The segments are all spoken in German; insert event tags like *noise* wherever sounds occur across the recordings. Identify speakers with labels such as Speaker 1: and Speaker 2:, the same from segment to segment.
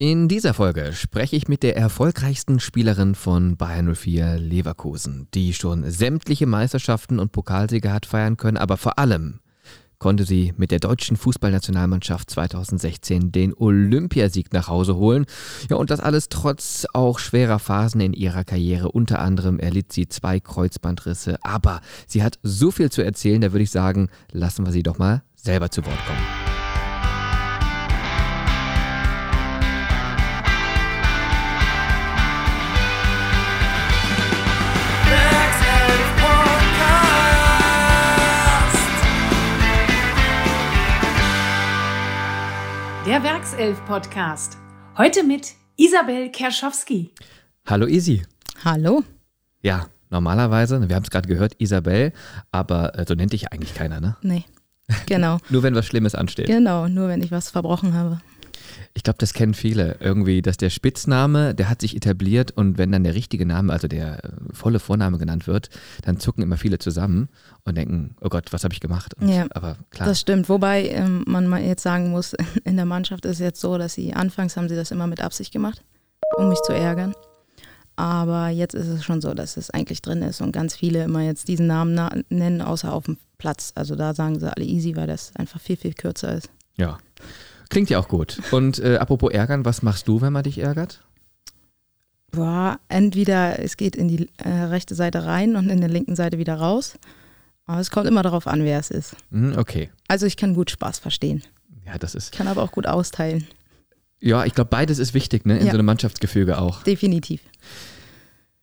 Speaker 1: In dieser Folge spreche ich mit der erfolgreichsten Spielerin von Bayern 04 Leverkusen, die schon sämtliche Meisterschaften und Pokalsiege hat feiern können, aber vor allem konnte sie mit der deutschen Fußballnationalmannschaft 2016 den Olympiasieg nach Hause holen. Ja, und das alles trotz auch schwerer Phasen in ihrer Karriere. Unter anderem erlitt sie zwei Kreuzbandrisse, aber sie hat so viel zu erzählen, da würde ich sagen, lassen wir sie doch mal selber zu Wort kommen.
Speaker 2: Der Werkself-Podcast. Heute mit Isabel Kerschowski.
Speaker 1: Hallo Isi.
Speaker 3: Hallo.
Speaker 1: Ja, normalerweise, wir haben es gerade gehört, Isabel, aber äh, so nennt dich eigentlich keiner, ne?
Speaker 3: Nee. Genau. *laughs*
Speaker 1: nur wenn was Schlimmes ansteht.
Speaker 3: Genau, nur wenn ich was verbrochen habe.
Speaker 1: Ich glaube, das kennen viele irgendwie, dass der Spitzname, der hat sich etabliert und wenn dann der richtige Name, also der äh, volle Vorname genannt wird, dann zucken immer viele zusammen und denken, oh Gott, was habe ich gemacht? Und,
Speaker 3: ja,
Speaker 1: aber klar.
Speaker 3: Das stimmt. Wobei ähm, man jetzt sagen muss, *laughs* in der Mannschaft ist es jetzt so, dass sie anfangs haben sie das immer mit Absicht gemacht, um mich zu ärgern. Aber jetzt ist es schon so, dass es eigentlich drin ist und ganz viele immer jetzt diesen Namen nennen, außer auf dem Platz. Also da sagen sie alle easy, weil das einfach viel, viel kürzer ist.
Speaker 1: Ja. Klingt ja auch gut. Und äh, apropos ärgern, was machst du, wenn man dich ärgert?
Speaker 3: Boah, entweder es geht in die äh, rechte Seite rein und in der linken Seite wieder raus. Aber es kommt immer darauf an, wer es ist.
Speaker 1: Mhm, okay.
Speaker 3: Also ich kann gut Spaß verstehen.
Speaker 1: Ja, das ist.
Speaker 3: Ich kann aber auch gut austeilen.
Speaker 1: Ja, ich glaube, beides ist wichtig, ne? In
Speaker 3: ja.
Speaker 1: so einem Mannschaftsgefüge auch.
Speaker 3: Definitiv.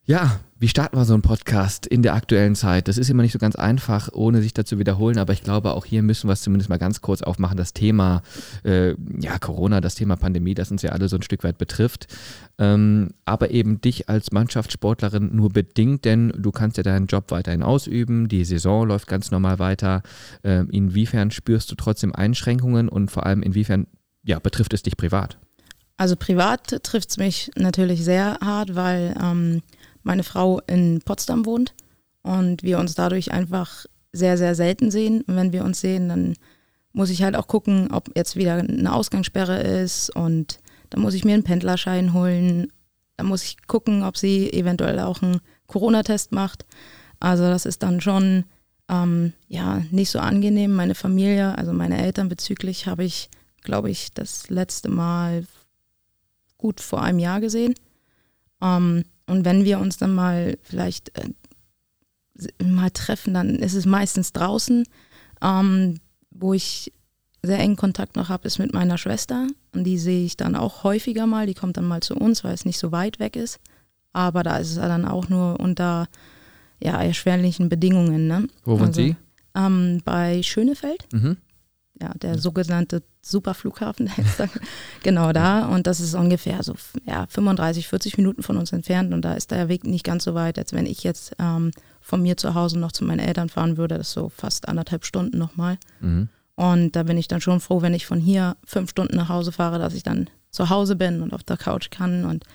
Speaker 1: Ja, wie starten wir so einen Podcast in der aktuellen Zeit? Das ist immer nicht so ganz einfach, ohne sich dazu wiederholen, aber ich glaube, auch hier müssen wir es zumindest mal ganz kurz aufmachen. Das Thema äh, ja, Corona, das Thema Pandemie, das uns ja alle so ein Stück weit betrifft. Ähm, aber eben dich als Mannschaftssportlerin nur bedingt, denn du kannst ja deinen Job weiterhin ausüben, die Saison läuft ganz normal weiter. Ähm, inwiefern spürst du trotzdem Einschränkungen und vor allem inwiefern ja, betrifft es dich privat?
Speaker 3: Also privat trifft es mich natürlich sehr hart, weil ähm, meine Frau in Potsdam wohnt und wir uns dadurch einfach sehr, sehr selten sehen. Und wenn wir uns sehen, dann muss ich halt auch gucken, ob jetzt wieder eine Ausgangssperre ist und dann muss ich mir einen Pendlerschein holen. Dann muss ich gucken, ob sie eventuell auch einen Corona-Test macht. Also das ist dann schon ähm, ja nicht so angenehm. Meine Familie, also meine Eltern bezüglich, habe ich, glaube ich, das letzte Mal gut vor einem Jahr gesehen. Ähm, und wenn wir uns dann mal vielleicht äh, mal treffen, dann ist es meistens draußen. Ähm, wo ich sehr engen Kontakt noch habe, ist mit meiner Schwester. Und die sehe ich dann auch häufiger mal. Die kommt dann mal zu uns, weil es nicht so weit weg ist. Aber da ist es dann auch nur unter ja, erschwerlichen Bedingungen. Ne?
Speaker 1: Wo wohnt also, sie?
Speaker 3: Ähm, bei Schönefeld. Mhm ja, der sogenannte Superflughafen, der ist da, genau da. Und das ist ungefähr so ja, 35, 40 Minuten von uns entfernt. Und da ist der Weg nicht ganz so weit, als wenn ich jetzt ähm, von mir zu Hause noch zu meinen Eltern fahren würde. Das ist so fast anderthalb Stunden nochmal. Mhm. Und da bin ich dann schon froh, wenn ich von hier fünf Stunden nach Hause fahre, dass ich dann zu Hause bin und auf der Couch kann und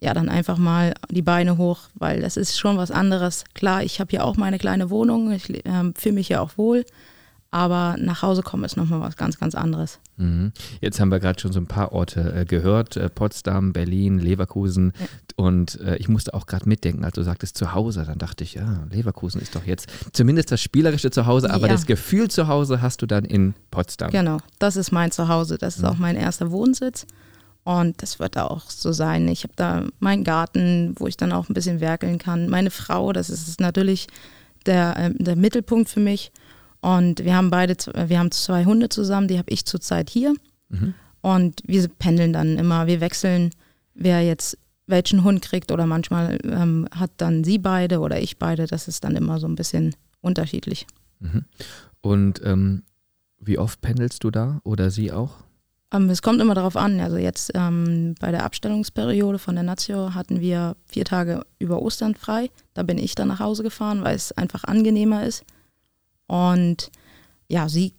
Speaker 3: ja, dann einfach mal die Beine hoch, weil das ist schon was anderes. Klar, ich habe hier auch meine kleine Wohnung, ich äh, fühle mich hier auch wohl, aber nach Hause kommen ist nochmal was ganz, ganz anderes.
Speaker 1: Mhm. Jetzt haben wir gerade schon so ein paar Orte äh, gehört: äh, Potsdam, Berlin, Leverkusen. Ja. Und äh, ich musste auch gerade mitdenken, als du sagtest zu Hause. Dann dachte ich, ja, Leverkusen ist doch jetzt zumindest das spielerische Zuhause, aber ja. das Gefühl zu Hause hast du dann in Potsdam.
Speaker 3: Genau, das ist mein Zuhause. Das ist mhm. auch mein erster Wohnsitz. Und das wird auch so sein. Ich habe da meinen Garten, wo ich dann auch ein bisschen werkeln kann. Meine Frau, das ist natürlich der, äh, der Mittelpunkt für mich. Und wir haben beide, wir haben zwei Hunde zusammen, die habe ich zurzeit hier. Mhm. Und wir pendeln dann immer, wir wechseln, wer jetzt welchen Hund kriegt oder manchmal ähm, hat dann sie beide oder ich beide. Das ist dann immer so ein bisschen unterschiedlich.
Speaker 1: Mhm. Und ähm, wie oft pendelst du da oder sie auch?
Speaker 3: Ähm, es kommt immer darauf an. Also jetzt ähm, bei der Abstellungsperiode von der Nazio hatten wir vier Tage über Ostern frei. Da bin ich dann nach Hause gefahren, weil es einfach angenehmer ist. Und ja, sie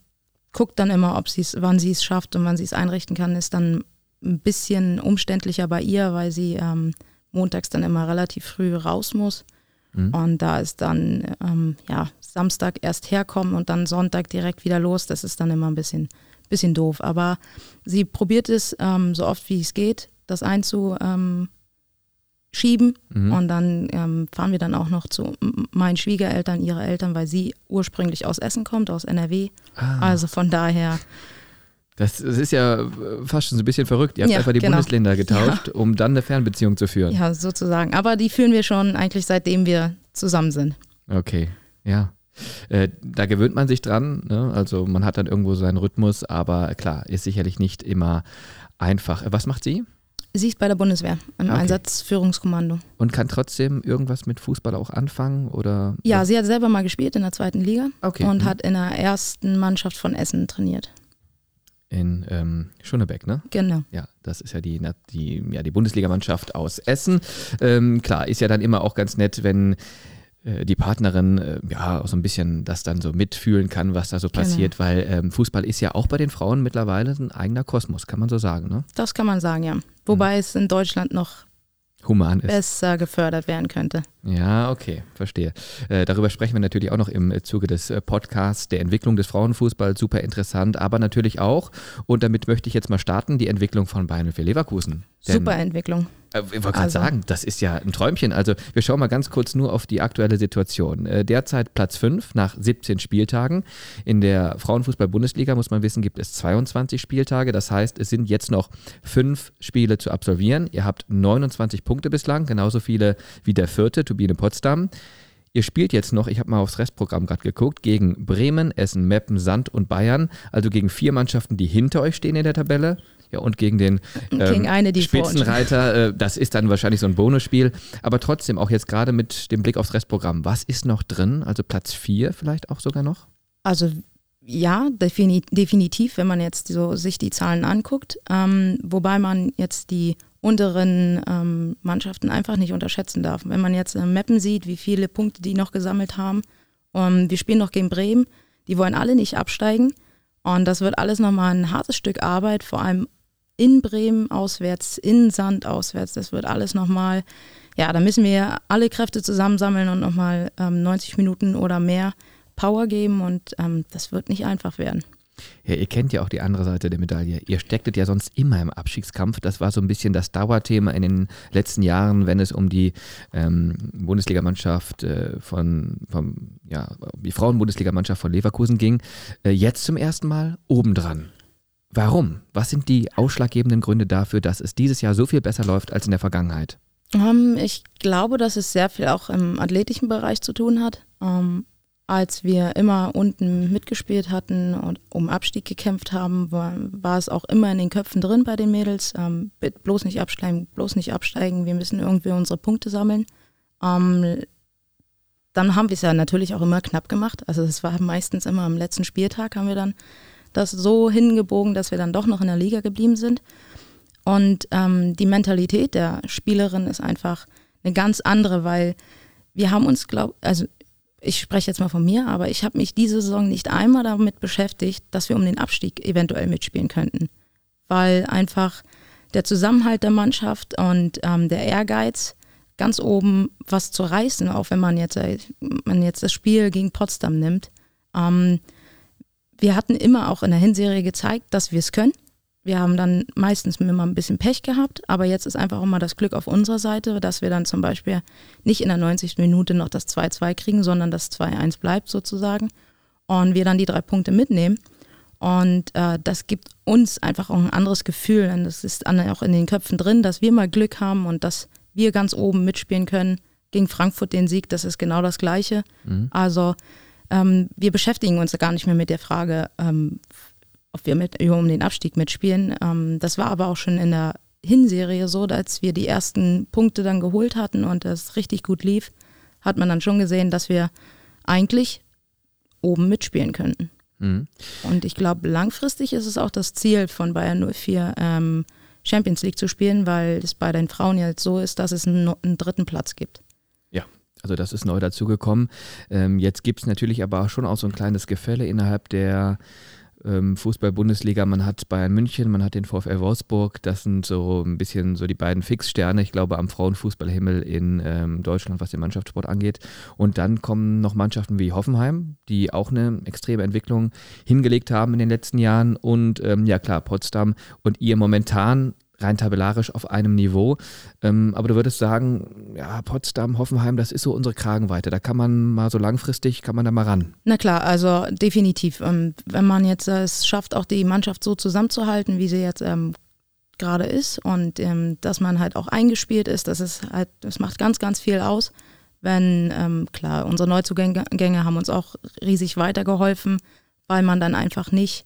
Speaker 3: guckt dann immer, ob sie es, wann sie es schafft und wann sie es einrichten kann, ist dann ein bisschen umständlicher bei ihr, weil sie ähm, montags dann immer relativ früh raus muss. Mhm. Und da ist dann ähm, ja Samstag erst herkommen und dann Sonntag direkt wieder los. Das ist dann immer ein bisschen, bisschen doof. Aber sie probiert es ähm, so oft wie es geht, das einzuschieben. Mhm. Und dann ähm, fahren wir dann auch noch zu meinen Schwiegereltern, ihre Eltern, weil sie ursprünglich aus Essen kommt, aus NRW. Ah. Also von daher.
Speaker 1: Das, das, ist ja fast schon so ein bisschen verrückt. Ihr habt ja, einfach die genau. Bundesländer getauscht, ja. um dann eine Fernbeziehung zu führen.
Speaker 3: Ja, sozusagen. Aber die führen wir schon eigentlich seitdem wir zusammen sind.
Speaker 1: Okay, ja. Äh, da gewöhnt man sich dran, ne? also man hat dann irgendwo seinen Rhythmus, aber klar, ist sicherlich nicht immer einfach. Was macht sie?
Speaker 3: Sie ist bei der Bundeswehr im okay. Einsatzführungskommando.
Speaker 1: Und kann trotzdem irgendwas mit Fußball auch anfangen? Oder
Speaker 3: ja, was? sie hat selber mal gespielt in der zweiten Liga okay. und mhm. hat in der ersten Mannschaft von Essen trainiert.
Speaker 1: In ähm, Schönebeck, ne?
Speaker 3: Genau.
Speaker 1: Ja, das ist ja die, die, ja, die Bundesligamannschaft aus Essen. Ähm, klar, ist ja dann immer auch ganz nett, wenn die Partnerin äh, ja auch so ein bisschen das dann so mitfühlen kann, was da so genau. passiert, genau. weil ähm, Fußball ist ja auch bei den Frauen mittlerweile ein eigener Kosmos, kann man so sagen, ne?
Speaker 3: Das kann man sagen, ja. Wobei mhm. es in Deutschland noch
Speaker 1: human ist.
Speaker 3: besser gefördert werden könnte.
Speaker 1: Ja, okay, verstehe. Äh, darüber sprechen wir natürlich auch noch im Zuge des äh, Podcasts der Entwicklung des Frauenfußballs, super interessant, aber natürlich auch, und damit möchte ich jetzt mal starten, die Entwicklung von Bayern für Leverkusen.
Speaker 3: super Entwicklung.
Speaker 1: Äh, ich wollte gerade also. sagen, das ist ja ein Träumchen. Also wir schauen mal ganz kurz nur auf die aktuelle Situation. Äh, derzeit Platz 5 nach 17 Spieltagen. In der Frauenfußball-Bundesliga, muss man wissen, gibt es 22 Spieltage. Das heißt, es sind jetzt noch fünf Spiele zu absolvieren. Ihr habt 29 Punkte bislang, genauso viele wie der vierte, Turbine Potsdam. Ihr spielt jetzt noch, ich habe mal aufs Restprogramm gerade geguckt, gegen Bremen, Essen, Meppen, Sand und Bayern, also gegen vier Mannschaften, die hinter euch stehen in der Tabelle. Ja, und gegen den ähm, eine, Spitzenreiter, äh, das ist dann wahrscheinlich so ein Bonusspiel. Aber trotzdem, auch jetzt gerade mit dem Blick aufs Restprogramm, was ist noch drin? Also Platz 4 vielleicht auch sogar noch?
Speaker 3: Also ja, definitiv, wenn man jetzt so sich die Zahlen anguckt. Ähm, wobei man jetzt die unteren ähm, Mannschaften einfach nicht unterschätzen darf. Wenn man jetzt äh, Mappen sieht, wie viele Punkte die noch gesammelt haben. Ähm, wir spielen noch gegen Bremen. Die wollen alle nicht absteigen. Und das wird alles nochmal ein hartes Stück Arbeit, vor allem in Bremen auswärts, in Sand auswärts. Das wird alles nochmal, ja, da müssen wir alle Kräfte zusammensammeln und nochmal ähm, 90 Minuten oder mehr Power geben und ähm, das wird nicht einfach werden.
Speaker 1: Ja, ihr kennt ja auch die andere Seite der Medaille. Ihr stecktet ja sonst immer im Abstiegskampf. Das war so ein bisschen das Dauerthema in den letzten Jahren, wenn es um die ähm, Bundesligamannschaft äh, von, vom, ja, die Frauenbundesligamannschaft von Leverkusen ging. Äh, jetzt zum ersten Mal obendran. Warum? Was sind die ausschlaggebenden Gründe dafür, dass es dieses Jahr so viel besser läuft als in der Vergangenheit?
Speaker 3: Um, ähm, ich glaube, dass es sehr viel auch im athletischen Bereich zu tun hat. Um, ähm, als wir immer unten mitgespielt hatten und um Abstieg gekämpft haben, war, war es auch immer in den Köpfen drin bei den Mädels. Um, ähm, bloß nicht absteigen, bloß nicht absteigen. Wir müssen irgendwie unsere Punkte sammeln. dann haben wir es ja natürlich auch immer knapp gemacht. Also es war meistens immer am letzten Spieltag haben wir dann das so hingebogen, dass wir dann doch noch in der Liga geblieben sind. Und ähm, die Mentalität der Spielerin ist einfach eine ganz andere, weil wir haben uns, glaub, also ich spreche jetzt mal von mir, aber ich habe mich diese Saison nicht einmal damit beschäftigt, dass wir um den Abstieg eventuell mitspielen könnten. Weil einfach der Zusammenhalt der Mannschaft und ähm, der Ehrgeiz, ganz oben was zu reißen, auch wenn man jetzt, äh, man jetzt das Spiel gegen Potsdam nimmt, ähm, wir hatten immer auch in der Hinserie gezeigt, dass wir es können. Wir haben dann meistens immer ein bisschen Pech gehabt, aber jetzt ist einfach auch mal das Glück auf unserer Seite, dass wir dann zum Beispiel nicht in der 90. Minute noch das 2-2 kriegen, sondern das 2-1 bleibt sozusagen und wir dann die drei Punkte mitnehmen. Und äh, das gibt uns einfach auch ein anderes Gefühl. Und das ist auch in den Köpfen drin, dass wir mal Glück haben und dass wir ganz oben mitspielen können. Gegen Frankfurt den Sieg, das ist genau das Gleiche. Mhm. Also ähm, wir beschäftigen uns gar nicht mehr mit der Frage, ähm, ob wir mit, um den Abstieg mitspielen. Ähm, das war aber auch schon in der Hinserie so, als wir die ersten Punkte dann geholt hatten und es richtig gut lief, hat man dann schon gesehen, dass wir eigentlich oben mitspielen könnten. Mhm. Und ich glaube, langfristig ist es auch das Ziel von Bayern 04, ähm, Champions League zu spielen, weil es bei den Frauen jetzt so ist, dass es einen, einen dritten Platz gibt.
Speaker 1: Also das ist neu dazugekommen. Ähm, jetzt gibt es natürlich aber schon auch so ein kleines Gefälle innerhalb der ähm, Fußball-Bundesliga. Man hat Bayern München, man hat den VfL Wolfsburg. Das sind so ein bisschen so die beiden Fixsterne, ich glaube, am Frauenfußballhimmel in ähm, Deutschland, was den Mannschaftssport angeht. Und dann kommen noch Mannschaften wie Hoffenheim, die auch eine extreme Entwicklung hingelegt haben in den letzten Jahren. Und ähm, ja klar, Potsdam und ihr momentan rein tabellarisch auf einem Niveau. Ähm, aber du würdest sagen, ja, Potsdam, Hoffenheim, das ist so unsere Kragenweite. Da kann man mal so langfristig, kann man da mal ran.
Speaker 3: Na klar, also definitiv. Ähm, wenn man jetzt es schafft, auch die Mannschaft so zusammenzuhalten, wie sie jetzt ähm, gerade ist und dass man halt auch eingespielt ist, das ist halt, das macht ganz, ganz viel aus. Wenn, klar, unsere Neuzugänge haben uns auch riesig weitergeholfen, weil man dann einfach nicht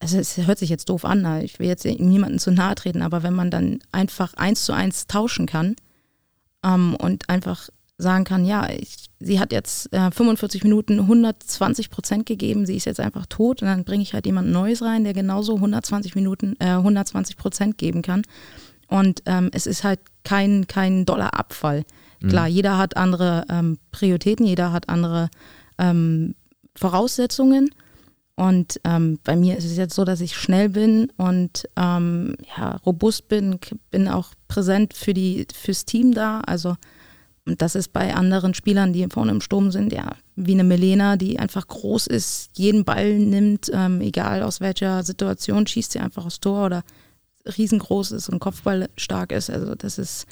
Speaker 3: also es hört sich jetzt doof an, ne? ich will jetzt niemandem zu nahe treten, aber wenn man dann einfach eins zu eins tauschen kann ähm, und einfach sagen kann, ja, ich, sie hat jetzt äh, 45 Minuten 120 Prozent gegeben, sie ist jetzt einfach tot und dann bringe ich halt jemand Neues rein, der genauso 120 Minuten, äh, 120 Prozent geben kann. Und ähm, es ist halt kein, kein doller Abfall. Mhm. Klar, jeder hat andere ähm, Prioritäten, jeder hat andere ähm, Voraussetzungen und ähm, bei mir ist es jetzt so, dass ich schnell bin und ähm, ja, robust bin, bin auch präsent für die, fürs Team da. Also das ist bei anderen Spielern, die vorne im Sturm sind, ja, wie eine Melena, die einfach groß ist, jeden Ball nimmt, ähm, egal aus welcher Situation, schießt sie einfach aufs Tor oder riesengroß ist und Kopfball stark ist. Also das ist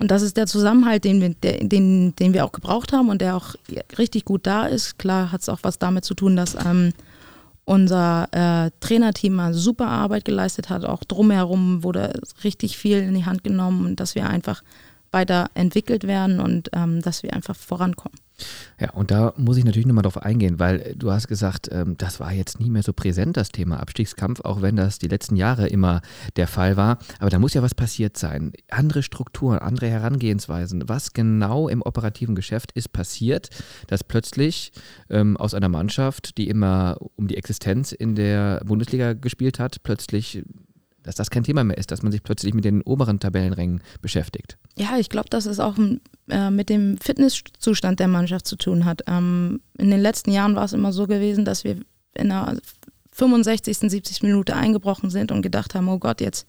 Speaker 3: und das ist der Zusammenhalt, den wir, den, den wir auch gebraucht haben und der auch richtig gut da ist. Klar hat es auch was damit zu tun, dass ähm, unser äh, Trainerteam mal super Arbeit geleistet hat. Auch drumherum wurde richtig viel in die Hand genommen dass wir einfach weiterentwickelt werden und ähm, dass wir einfach vorankommen.
Speaker 1: Ja, und da muss ich natürlich nochmal drauf eingehen, weil du hast gesagt, ähm, das war jetzt nie mehr so präsent, das Thema Abstiegskampf, auch wenn das die letzten Jahre immer der Fall war. Aber da muss ja was passiert sein. Andere Strukturen, andere Herangehensweisen. Was genau im operativen Geschäft ist passiert, dass plötzlich ähm, aus einer Mannschaft, die immer um die Existenz in der Bundesliga gespielt hat, plötzlich dass das kein Thema mehr ist, dass man sich plötzlich mit den oberen Tabellenrängen beschäftigt.
Speaker 3: Ja, ich glaube, dass es auch äh, mit dem Fitnesszustand der Mannschaft zu tun hat. Ähm, in den letzten Jahren war es immer so gewesen, dass wir in der 65., 70. Minute eingebrochen sind und gedacht haben, oh Gott, jetzt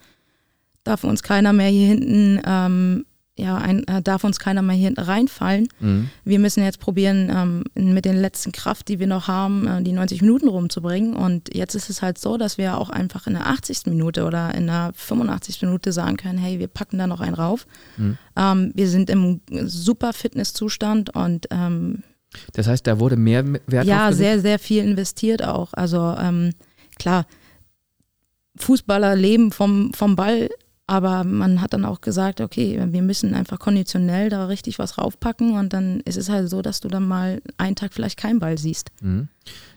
Speaker 3: darf uns keiner mehr hier hinten ähm, ja, ein, äh, darf uns keiner mehr hier reinfallen. Mhm. Wir müssen jetzt probieren, ähm, mit den letzten Kraft, die wir noch haben, äh, die 90 Minuten rumzubringen. Und jetzt ist es halt so, dass wir auch einfach in der 80. Minute oder in der 85. Minute sagen können, hey, wir packen da noch einen rauf. Mhm. Ähm, wir sind im super Fitnesszustand und ähm,
Speaker 1: das heißt, da wurde mehr Wert
Speaker 3: Ja, sehr, sehr viel investiert auch. Also ähm, klar, Fußballer leben vom, vom Ball aber man hat dann auch gesagt, okay, wir müssen einfach konditionell da richtig was raufpacken und dann ist es halt so, dass du dann mal einen Tag vielleicht keinen Ball siehst. Mhm.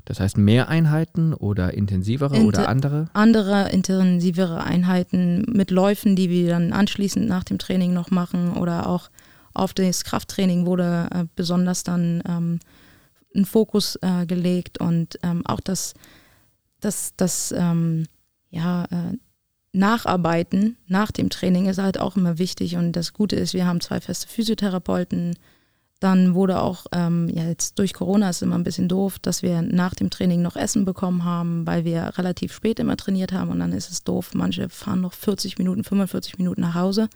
Speaker 1: Das heißt mehr Einheiten oder intensivere Inter oder andere?
Speaker 3: Andere intensivere Einheiten mit Läufen, die wir dann anschließend nach dem Training noch machen oder auch auf das Krafttraining wurde äh, besonders dann ähm, ein Fokus äh, gelegt und ähm, auch das, das, das ähm, ja, äh, Nacharbeiten nach dem Training ist halt auch immer wichtig. Und das Gute ist, wir haben zwei feste Physiotherapeuten. Dann wurde auch, ähm, ja, jetzt durch Corona ist es immer ein bisschen doof, dass wir nach dem Training noch Essen bekommen haben, weil wir relativ spät immer trainiert haben. Und dann ist es doof. Manche fahren noch 40 Minuten, 45 Minuten nach Hause.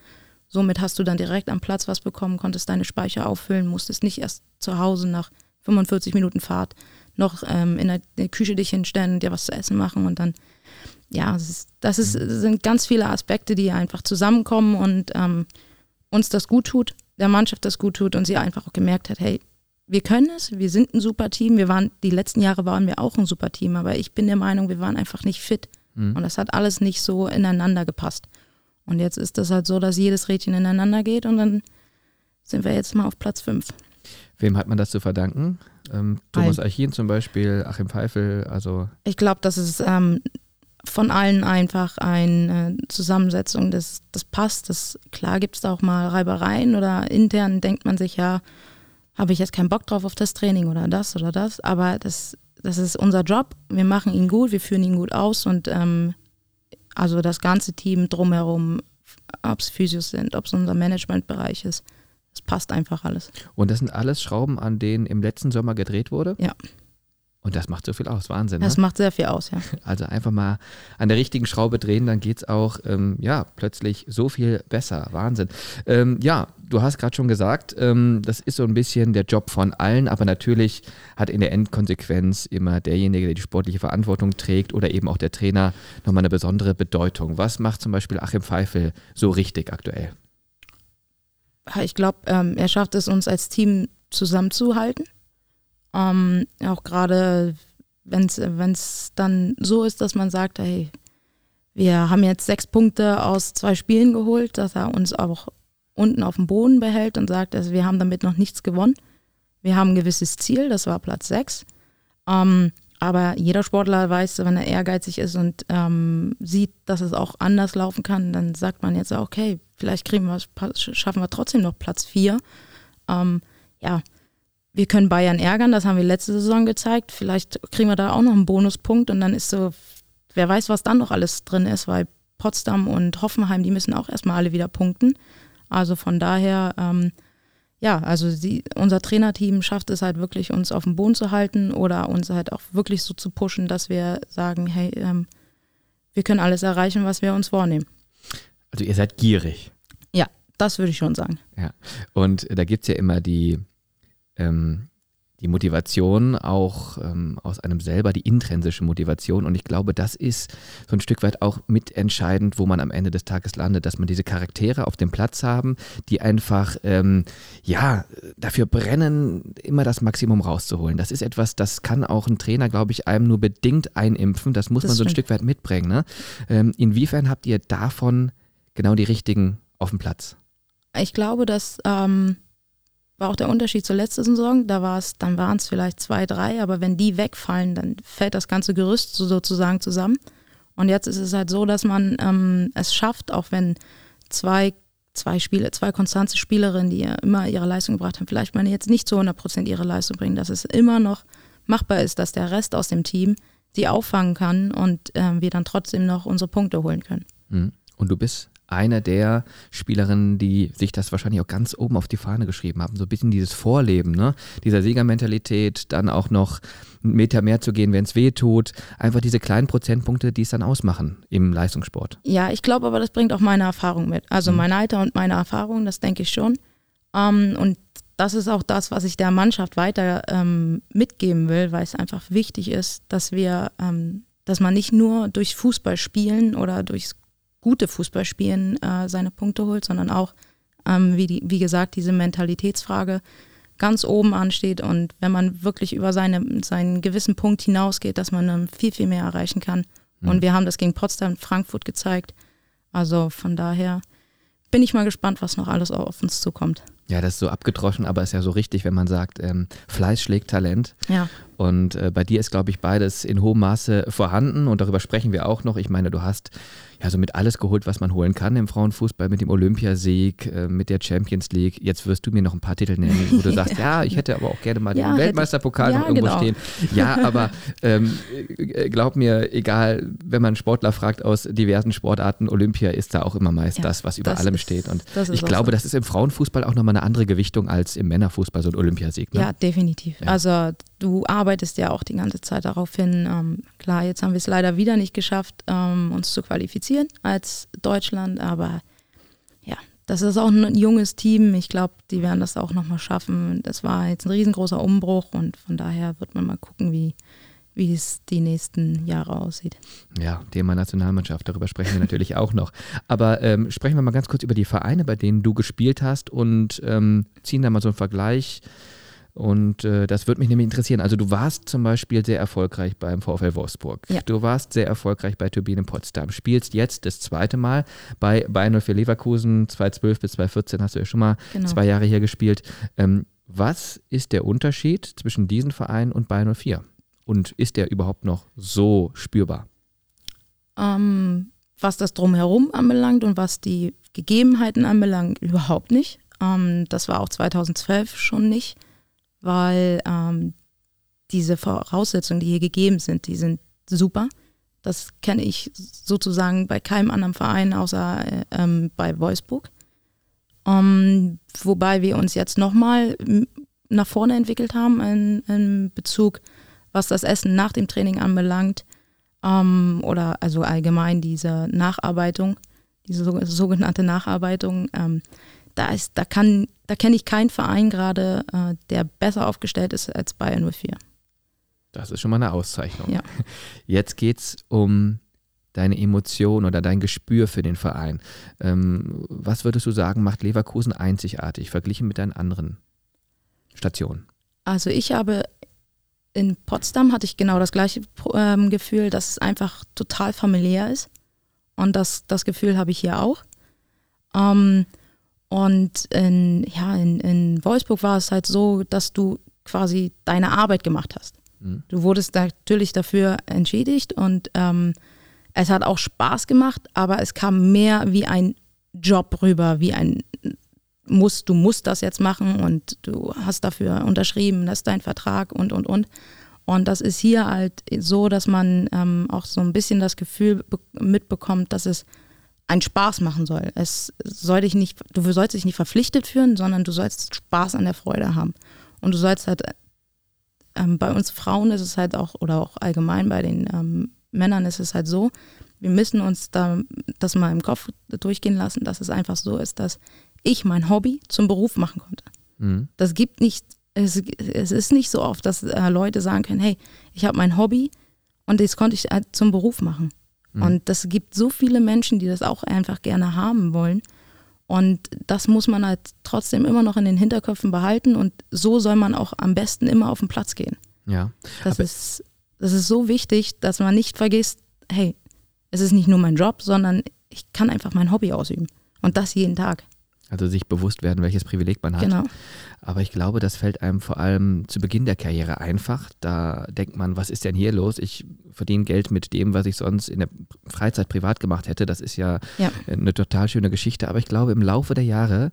Speaker 3: Somit hast du dann direkt am Platz was bekommen, konntest deine Speicher auffüllen, musstest nicht erst zu Hause nach 45 Minuten Fahrt noch ähm, in, der, in der Küche dich hinstellen und dir was zu essen machen und dann ja, das, ist, das ist, sind ganz viele Aspekte, die einfach zusammenkommen und ähm, uns das gut tut, der Mannschaft das gut tut und sie einfach auch gemerkt hat, hey, wir können es, wir sind ein super Team. Wir waren, die letzten Jahre waren wir auch ein super Team, aber ich bin der Meinung, wir waren einfach nicht fit. Mhm. Und das hat alles nicht so ineinander gepasst. Und jetzt ist das halt so, dass jedes Rädchen ineinander geht und dann sind wir jetzt mal auf Platz 5.
Speaker 1: Wem hat man das zu verdanken? Ähm, Thomas Archin zum Beispiel, Achim Pfeifel, also.
Speaker 3: Ich glaube, das ist ähm, von allen einfach eine Zusammensetzung, das, das passt. Das, klar gibt es da auch mal Reibereien oder intern denkt man sich, ja, habe ich jetzt keinen Bock drauf auf das Training oder das oder das. Aber das, das ist unser Job. Wir machen ihn gut, wir führen ihn gut aus und ähm, also das ganze Team drumherum, ob es Physios sind, ob es unser Managementbereich ist, es passt einfach alles.
Speaker 1: Und das sind alles Schrauben, an denen im letzten Sommer gedreht wurde?
Speaker 3: Ja.
Speaker 1: Und das macht so viel aus, Wahnsinn.
Speaker 3: Das
Speaker 1: ne?
Speaker 3: macht sehr viel aus, ja. *laughs*
Speaker 1: Also einfach mal an der richtigen Schraube drehen, dann geht es auch, ähm, ja, plötzlich so viel besser. Wahnsinn. Ähm, ja, du hast gerade schon gesagt, ähm, das ist so ein bisschen der Job von allen, aber natürlich hat in der Endkonsequenz immer derjenige, der die sportliche Verantwortung trägt oder eben auch der Trainer nochmal eine besondere Bedeutung. Was macht zum Beispiel Achim Pfeifel so richtig aktuell?
Speaker 3: Ich glaube, ähm, er schafft es uns als Team zusammenzuhalten. Ähm, auch gerade, wenn es dann so ist, dass man sagt, hey, wir haben jetzt sechs Punkte aus zwei Spielen geholt, dass er uns auch unten auf dem Boden behält und sagt, also wir haben damit noch nichts gewonnen. Wir haben ein gewisses Ziel, das war Platz sechs. Ähm, aber jeder Sportler weiß, wenn er ehrgeizig ist und ähm, sieht, dass es auch anders laufen kann, dann sagt man jetzt, okay, vielleicht kriegen wir, schaffen wir trotzdem noch Platz vier. Ähm, ja, wir können Bayern ärgern, das haben wir letzte Saison gezeigt. Vielleicht kriegen wir da auch noch einen Bonuspunkt und dann ist so wer weiß, was dann noch alles drin ist, weil Potsdam und Hoffenheim, die müssen auch erstmal alle wieder punkten. Also von daher, ähm, ja, also sie, unser Trainerteam schafft es halt wirklich, uns auf dem Boden zu halten oder uns halt auch wirklich so zu pushen, dass wir sagen, hey, ähm, wir können alles erreichen, was wir uns vornehmen.
Speaker 1: Also ihr seid gierig.
Speaker 3: Ja, das würde ich schon sagen.
Speaker 1: Ja, und da gibt es ja immer die, ähm, die Motivation auch ähm, aus einem selber, die intrinsische Motivation. Und ich glaube, das ist so ein Stück weit auch mitentscheidend, wo man am Ende des Tages landet, dass man diese Charaktere auf dem Platz haben, die einfach, ähm, ja, dafür brennen, immer das Maximum rauszuholen. Das ist etwas, das kann auch ein Trainer, glaube ich, einem nur bedingt einimpfen. Das muss das man so ein Stück weit mitbringen. Ne? Ähm, inwiefern habt ihr davon genau die richtigen auf dem Platz?
Speaker 3: Ich glaube, dass ähm, war auch der Unterschied zur letzten Saison. Da war es, dann waren es vielleicht zwei, drei, aber wenn die wegfallen, dann fällt das ganze Gerüst sozusagen zusammen. Und jetzt ist es halt so, dass man ähm, es schafft, auch wenn zwei, zwei Spiele, zwei konstante Spielerinnen, die ja immer ihre Leistung gebracht haben, vielleicht mal jetzt nicht zu 100 Prozent ihre Leistung bringen, dass es immer noch machbar ist, dass der Rest aus dem Team sie auffangen kann und äh, wir dann trotzdem noch unsere Punkte holen können.
Speaker 1: Mhm. Und du bist einer der Spielerinnen, die sich das wahrscheinlich auch ganz oben auf die Fahne geschrieben haben. So ein bisschen dieses Vorleben, ne? dieser Siegermentalität, dann auch noch einen Meter mehr zu gehen, wenn es weh tut. Einfach diese kleinen Prozentpunkte, die es dann ausmachen im Leistungssport.
Speaker 3: Ja, ich glaube aber, das bringt auch meine Erfahrung mit. Also mhm. mein Alter und meine Erfahrung, das denke ich schon. Ähm, und das ist auch das, was ich der Mannschaft weiter ähm, mitgeben will, weil es einfach wichtig ist, dass wir, ähm, dass man nicht nur durch Fußball spielen oder durchs gute Fußballspielen äh, seine Punkte holt, sondern auch, ähm, wie, die, wie gesagt, diese Mentalitätsfrage ganz oben ansteht und wenn man wirklich über seine, seinen gewissen Punkt hinausgeht, dass man ähm, viel, viel mehr erreichen kann. Mhm. Und wir haben das gegen Potsdam, Frankfurt gezeigt. Also von daher bin ich mal gespannt, was noch alles auf uns zukommt.
Speaker 1: Ja, das ist so abgedroschen, aber ist ja so richtig, wenn man sagt, ähm, Fleiß schlägt Talent.
Speaker 3: Ja.
Speaker 1: Und äh, bei dir ist, glaube ich, beides in hohem Maße vorhanden und darüber sprechen wir auch noch. Ich meine, du hast ja somit alles geholt, was man holen kann im Frauenfußball mit dem Olympiasieg, äh, mit der Champions League. Jetzt wirst du mir noch ein paar Titel nennen, wo du *laughs* sagst, ja, ich hätte aber auch gerne mal ja, den Weltmeisterpokal ja, noch irgendwo genau. stehen. Ja, *laughs* aber ähm, äh, glaub mir, egal, wenn man Sportler fragt aus diversen Sportarten, Olympia ist da auch immer meist ja, das, was über das allem ist, steht. Und ich glaube, so. das ist im Frauenfußball auch nochmal eine andere Gewichtung als im Männerfußball, so ein Olympiasieg.
Speaker 3: Ne? Ja, definitiv. Also du arbeitest ja auch die ganze Zeit darauf hin. Ähm, klar, jetzt haben wir es leider wieder nicht geschafft, ähm, uns zu qualifizieren als Deutschland, aber ja, das ist auch ein junges Team. Ich glaube, die werden das auch nochmal schaffen. Das war jetzt ein riesengroßer Umbruch und von daher wird man mal gucken, wie, wie es die nächsten Jahre aussieht.
Speaker 1: Ja, Thema Nationalmannschaft, darüber sprechen wir natürlich auch noch. Aber ähm, sprechen wir mal ganz kurz über die Vereine, bei denen du gespielt hast und ähm, ziehen da mal so einen Vergleich und äh, das würde mich nämlich interessieren. Also du warst zum Beispiel sehr erfolgreich beim VfL Wolfsburg.
Speaker 3: Ja.
Speaker 1: Du warst sehr erfolgreich bei Turbine Potsdam. Spielst jetzt das zweite Mal bei Bayern 04 Leverkusen. 2012 bis 2014 hast du ja schon mal genau. zwei Jahre hier gespielt. Ähm, was ist der Unterschied zwischen diesen Vereinen und Bayern 04? Und ist der überhaupt noch so spürbar?
Speaker 3: Ähm, was das Drumherum anbelangt und was die Gegebenheiten anbelangt, überhaupt nicht. Ähm, das war auch 2012 schon nicht weil ähm, diese Voraussetzungen, die hier gegeben sind, die sind super. Das kenne ich sozusagen bei keinem anderen Verein außer äh, ähm, bei Wolfsburg. Um, ähm, wobei wir uns jetzt nochmal nach vorne entwickelt haben in, in, Bezug, was das Essen nach dem Training anbelangt. Um, ähm, oder also allgemein diese Nacharbeitung, diese sogenannte Nacharbeitung. Um, ähm, da ist, da kann, da kenne ich keinen Verein gerade, äh, der besser aufgestellt ist als Bayern 04.
Speaker 1: Das ist schon mal eine Auszeichnung.
Speaker 3: Ja. *laughs*
Speaker 1: Jetzt geht es um deine Emotion oder dein Gespür für den Verein. Ähm, was würdest du sagen, macht Leverkusen einzigartig verglichen mit deinen anderen Stationen?
Speaker 3: Also ich habe in Potsdam hatte ich genau das gleiche ähm, Gefühl, dass es einfach total familiär ist. Und das, das Gefühl habe ich hier auch. Ähm, und in, ja, in, in Wolfsburg war es halt so, dass du quasi deine Arbeit gemacht hast. Mhm. Du wurdest natürlich dafür entschädigt und ähm, es hat auch Spaß gemacht, aber es kam mehr wie ein Job rüber, wie ein musst, du musst das jetzt machen und du hast dafür unterschrieben, das ist dein Vertrag und und und. Und das ist hier halt so, dass man ähm, auch so ein bisschen das Gefühl mitbekommt, dass es einen Spaß machen soll. Es soll dich nicht, du sollst dich nicht verpflichtet fühlen, sondern du sollst Spaß an der Freude haben. Und du sollst halt, ähm, bei uns Frauen ist es halt auch, oder auch allgemein bei den ähm, Männern ist es halt so, wir müssen uns da das mal im Kopf durchgehen lassen, dass es einfach so ist, dass ich mein Hobby zum Beruf machen konnte. Mhm. Das gibt nicht, es, es, ist nicht so oft, dass äh, Leute sagen können, hey, ich habe mein Hobby und das konnte ich äh, zum Beruf machen. Mhm. Und das gibt so viele Menschen, die das auch einfach gerne haben wollen. Und das muss man halt trotzdem immer noch in den Hinterköpfen behalten und so soll man auch am besten immer auf den Platz gehen.
Speaker 1: Ja.
Speaker 3: Das, ist, das ist so wichtig, dass man nicht vergisst, hey, es ist nicht nur mein Job, sondern ich kann einfach mein Hobby ausüben. Und das jeden Tag.
Speaker 1: Also sich bewusst werden, welches Privileg man hat.
Speaker 3: Genau.
Speaker 1: Aber ich glaube, das fällt einem vor allem zu Beginn der Karriere einfach. Da denkt man, was ist denn hier los? Ich verdiene Geld mit dem, was ich sonst in der Freizeit privat gemacht hätte. Das ist ja, ja. eine total schöne Geschichte. Aber ich glaube, im Laufe der Jahre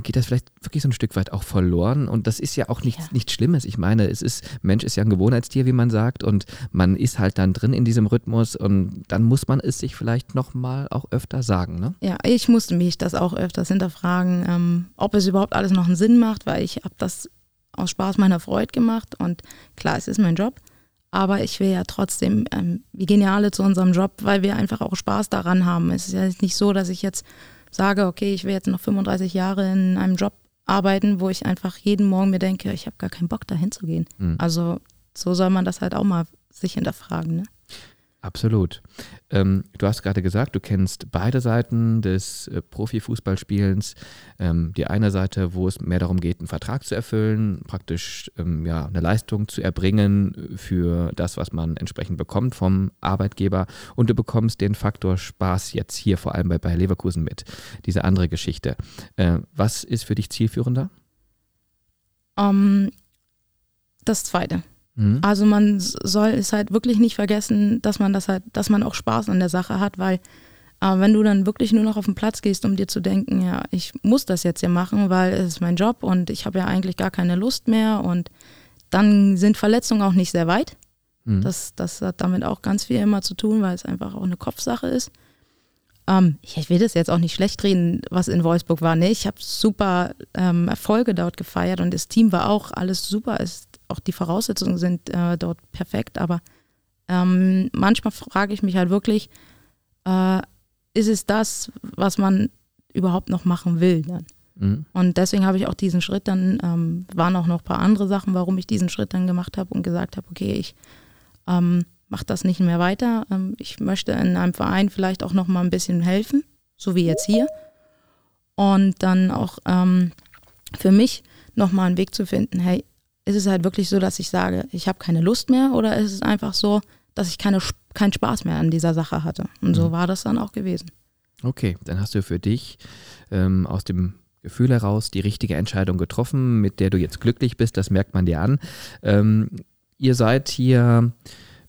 Speaker 1: geht das vielleicht wirklich so ein Stück weit auch verloren. Und das ist ja auch nichts, ja. nichts Schlimmes. Ich meine, es ist, Mensch ist ja ein Gewohnheitstier, wie man sagt, und man ist halt dann drin in diesem Rhythmus und dann muss man es sich vielleicht nochmal auch öfter sagen. Ne?
Speaker 3: Ja, ich musste mich das auch öfters hinterfragen, ähm, ob es überhaupt alles noch einen Sinn macht, weil ich habe das aus Spaß meiner Freude gemacht und klar, es ist mein Job. Aber ich will ja trotzdem, ähm, wir gehen ja alle zu unserem Job, weil wir einfach auch Spaß daran haben. Es ist ja nicht so, dass ich jetzt sage, okay, ich will jetzt noch 35 Jahre in einem Job arbeiten, wo ich einfach jeden Morgen mir denke, ich habe gar keinen Bock, dahin zu gehen. Mhm. Also so soll man das halt auch mal sich hinterfragen. Ne?
Speaker 1: Absolut. Ähm, du hast gerade gesagt, du kennst beide Seiten des äh, Profifußballspielens. Ähm, die eine Seite, wo es mehr darum geht, einen Vertrag zu erfüllen, praktisch ähm, ja, eine Leistung zu erbringen für das, was man entsprechend bekommt vom Arbeitgeber. Und du bekommst den Faktor Spaß jetzt hier vor allem bei Bayer Leverkusen mit. Diese andere Geschichte. Äh, was ist für dich zielführender?
Speaker 3: Um, das zweite. Mhm. Also man soll es halt wirklich nicht vergessen, dass man das halt, dass man auch Spaß an der Sache hat, weil äh, wenn du dann wirklich nur noch auf den Platz gehst, um dir zu denken, ja, ich muss das jetzt hier machen, weil es ist mein Job und ich habe ja eigentlich gar keine Lust mehr und dann sind Verletzungen auch nicht sehr weit. Mhm. Das, das hat damit auch ganz viel immer zu tun, weil es einfach auch eine Kopfsache ist. Ähm, ich will das jetzt auch nicht schlecht reden, was in Wolfsburg war. Nee, ich habe super ähm, Erfolge dort gefeiert und das Team war auch alles super. Es auch die Voraussetzungen sind äh, dort perfekt, aber ähm, manchmal frage ich mich halt wirklich, äh, ist es das, was man überhaupt noch machen will dann? Mhm. Und deswegen habe ich auch diesen Schritt dann, ähm, waren auch noch ein paar andere Sachen, warum ich diesen Schritt dann gemacht habe und gesagt habe, okay, ich ähm, mache das nicht mehr weiter. Ähm, ich möchte in einem Verein vielleicht auch noch mal ein bisschen helfen, so wie jetzt hier. Und dann auch ähm, für mich noch mal einen Weg zu finden, hey, ist es halt wirklich so, dass ich sage, ich habe keine Lust mehr oder ist es einfach so, dass ich keine, keinen Spaß mehr an dieser Sache hatte? Und mhm. so war das dann auch gewesen.
Speaker 1: Okay, dann hast du für dich ähm, aus dem Gefühl heraus die richtige Entscheidung getroffen, mit der du jetzt glücklich bist, das merkt man dir an. Ähm, ihr seid hier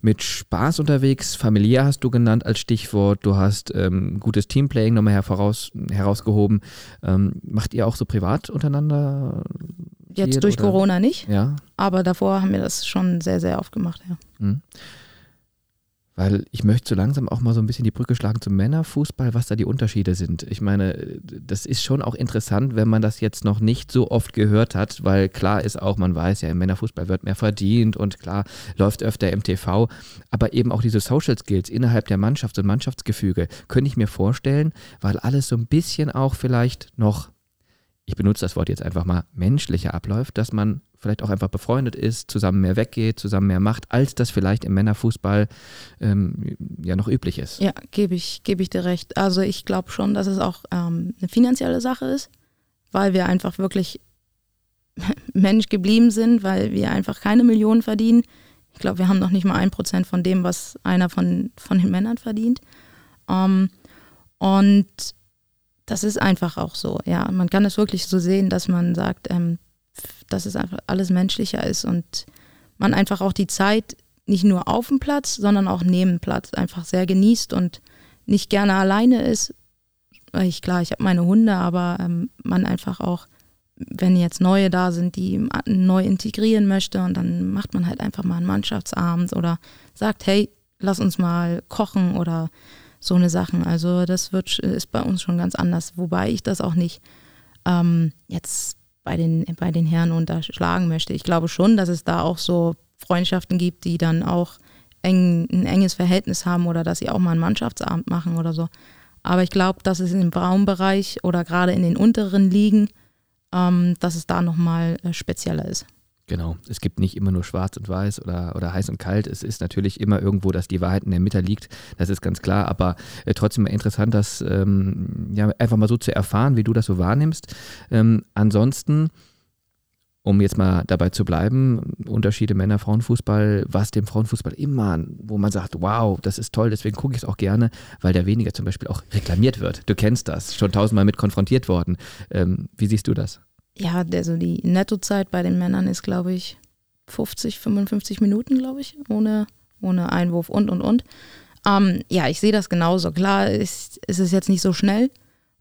Speaker 1: mit Spaß unterwegs, familiär hast du genannt als Stichwort, du hast ähm, gutes Teamplaying nochmal heraus, herausgehoben. Ähm, macht ihr auch so privat untereinander
Speaker 3: Jetzt durch
Speaker 1: oder?
Speaker 3: Corona nicht.
Speaker 1: Ja.
Speaker 3: Aber davor haben wir das schon sehr, sehr oft gemacht, ja. Mhm.
Speaker 1: Weil ich möchte so langsam auch mal so ein bisschen die Brücke schlagen zum Männerfußball, was da die Unterschiede sind. Ich meine, das ist schon auch interessant, wenn man das jetzt noch nicht so oft gehört hat, weil klar ist auch, man weiß ja, im Männerfußball wird mehr verdient und klar läuft öfter im TV. Aber eben auch diese Social Skills innerhalb der Mannschaft und Mannschaftsgefüge, könnte ich mir vorstellen, weil alles so ein bisschen auch vielleicht noch ich benutze das Wort jetzt einfach mal, menschlicher abläuft, dass man vielleicht auch einfach befreundet ist, zusammen mehr weggeht, zusammen mehr macht, als das vielleicht im Männerfußball ähm, ja noch üblich ist.
Speaker 3: Ja, gebe ich, geb ich dir recht. Also ich glaube schon, dass es auch ähm, eine finanzielle Sache ist, weil wir einfach wirklich *laughs* Mensch geblieben sind, weil wir einfach keine Millionen verdienen. Ich glaube, wir haben noch nicht mal ein Prozent von dem, was einer von, von den Männern verdient. Ähm, und das ist einfach auch so. Ja, man kann es wirklich so sehen, dass man sagt, ähm, dass es einfach alles menschlicher ist und man einfach auch die Zeit nicht nur auf dem Platz, sondern auch neben Platz einfach sehr genießt und nicht gerne alleine ist. Ich klar, ich habe meine Hunde, aber ähm, man einfach auch, wenn jetzt neue da sind, die neu integrieren möchte und dann macht man halt einfach mal einen Mannschaftsabend oder sagt, hey, lass uns mal kochen oder so eine Sachen. Also das wird, ist bei uns schon ganz anders, wobei ich das auch nicht ähm, jetzt bei den, bei den Herren unterschlagen möchte. Ich glaube schon, dass es da auch so Freundschaften gibt, die dann auch eng, ein enges Verhältnis haben oder dass sie auch mal einen Mannschaftsabend machen oder so. Aber ich glaube, dass es im Braunbereich oder gerade in den unteren Ligen, ähm, dass es da nochmal äh, spezieller ist.
Speaker 1: Genau. Es gibt nicht immer nur schwarz und weiß oder, oder heiß und kalt. Es ist natürlich immer irgendwo, dass die Wahrheit in der Mitte liegt. Das ist ganz klar. Aber äh, trotzdem interessant, das ähm, ja, einfach mal so zu erfahren, wie du das so wahrnimmst. Ähm, ansonsten, um jetzt mal dabei zu bleiben, Unterschiede Männer, Frauenfußball, was dem Frauenfußball immer, wo man sagt, wow, das ist toll, deswegen gucke ich es auch gerne, weil der weniger zum Beispiel auch reklamiert wird. Du kennst das, schon tausendmal mit konfrontiert worden. Ähm, wie siehst du das?
Speaker 3: Ja, also die Nettozeit bei den Männern ist, glaube ich, 50, 55 Minuten, glaube ich, ohne, ohne Einwurf und, und, und. Ähm, ja, ich sehe das genauso. Klar ist, ist es jetzt nicht so schnell,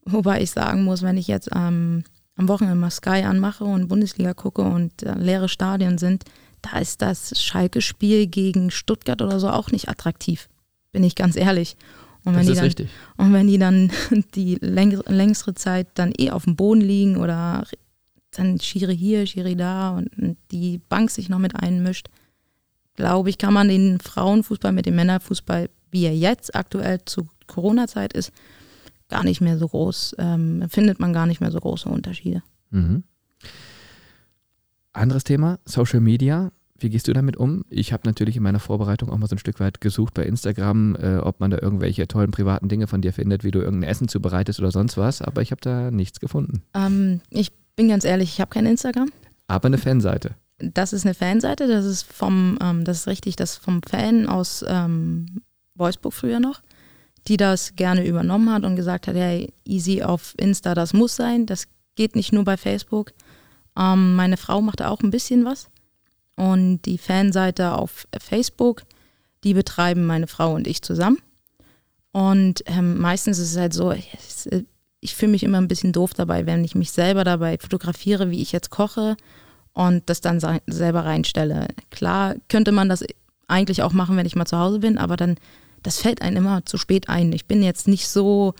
Speaker 3: wobei ich sagen muss, wenn ich jetzt ähm, am Wochenende mal Sky anmache und Bundesliga gucke und äh, leere Stadien sind, da ist das Schalke-Spiel gegen Stuttgart oder so auch nicht attraktiv, bin ich ganz ehrlich.
Speaker 1: Und wenn,
Speaker 3: das ist
Speaker 1: dann, richtig.
Speaker 3: und wenn die dann *laughs* die längere Zeit dann eh auf dem Boden liegen oder dann Schiri hier, Schiri da und die Bank sich noch mit einmischt, glaube ich, kann man den Frauenfußball mit dem Männerfußball, wie er jetzt aktuell zu Corona-Zeit ist, gar nicht mehr so groß, ähm, findet man gar nicht mehr so große Unterschiede.
Speaker 1: Mhm. Anderes Thema, Social Media. Wie gehst du damit um? Ich habe natürlich in meiner Vorbereitung auch mal so ein Stück weit gesucht bei Instagram, äh, ob man da irgendwelche tollen privaten Dinge von dir findet, wie du irgendein Essen zubereitest oder sonst was, aber ich habe da nichts gefunden.
Speaker 3: Ähm, ich bin ganz ehrlich, ich habe kein Instagram.
Speaker 1: Aber eine Fanseite.
Speaker 3: Das ist eine Fanseite, das ist vom, ähm, das ist richtig, das vom Fan aus ähm, Wolfsburg früher noch, die das gerne übernommen hat und gesagt hat, hey, easy auf Insta, das muss sein, das geht nicht nur bei Facebook. Ähm, meine Frau macht da auch ein bisschen was. Und die Fanseite auf Facebook, die betreiben meine Frau und ich zusammen. Und ähm, meistens ist es halt so, es, ich fühle mich immer ein bisschen doof dabei, wenn ich mich selber dabei fotografiere, wie ich jetzt koche und das dann selber reinstelle. Klar könnte man das eigentlich auch machen, wenn ich mal zu Hause bin, aber dann, das fällt einem immer zu spät ein. Ich bin jetzt nicht so,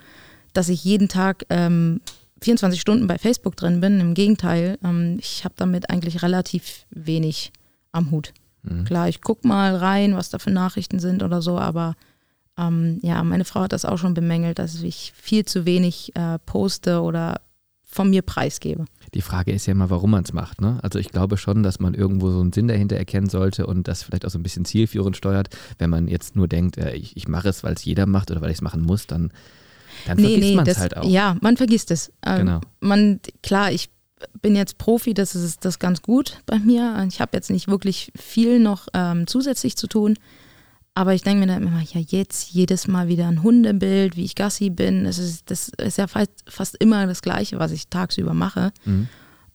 Speaker 3: dass ich jeden Tag ähm, 24 Stunden bei Facebook drin bin. Im Gegenteil, ähm, ich habe damit eigentlich relativ wenig am Hut. Mhm. Klar, ich gucke mal rein, was da für Nachrichten sind oder so, aber ähm, ja, meine Frau hat das auch schon bemängelt, dass ich viel zu wenig äh, poste oder von mir preisgebe.
Speaker 1: Die Frage ist ja immer, warum man es macht. Ne? Also ich glaube schon, dass man irgendwo so einen Sinn dahinter erkennen sollte und das vielleicht auch so ein bisschen zielführend steuert. Wenn man jetzt nur denkt, äh, ich, ich mache es, weil es jeder macht oder weil ich es machen muss, dann, dann nee, vergisst nee, man es halt auch.
Speaker 3: Ja, man vergisst es. Ähm, genau. Man, klar, ich bin jetzt Profi, das ist das ganz gut bei mir. Ich habe jetzt nicht wirklich viel noch ähm, zusätzlich zu tun. Aber ich denke mir dann immer, ja, jetzt jedes Mal wieder ein Hundebild, wie ich Gassi bin. Das ist, das ist ja fast, fast immer das Gleiche, was ich tagsüber mache. Mhm.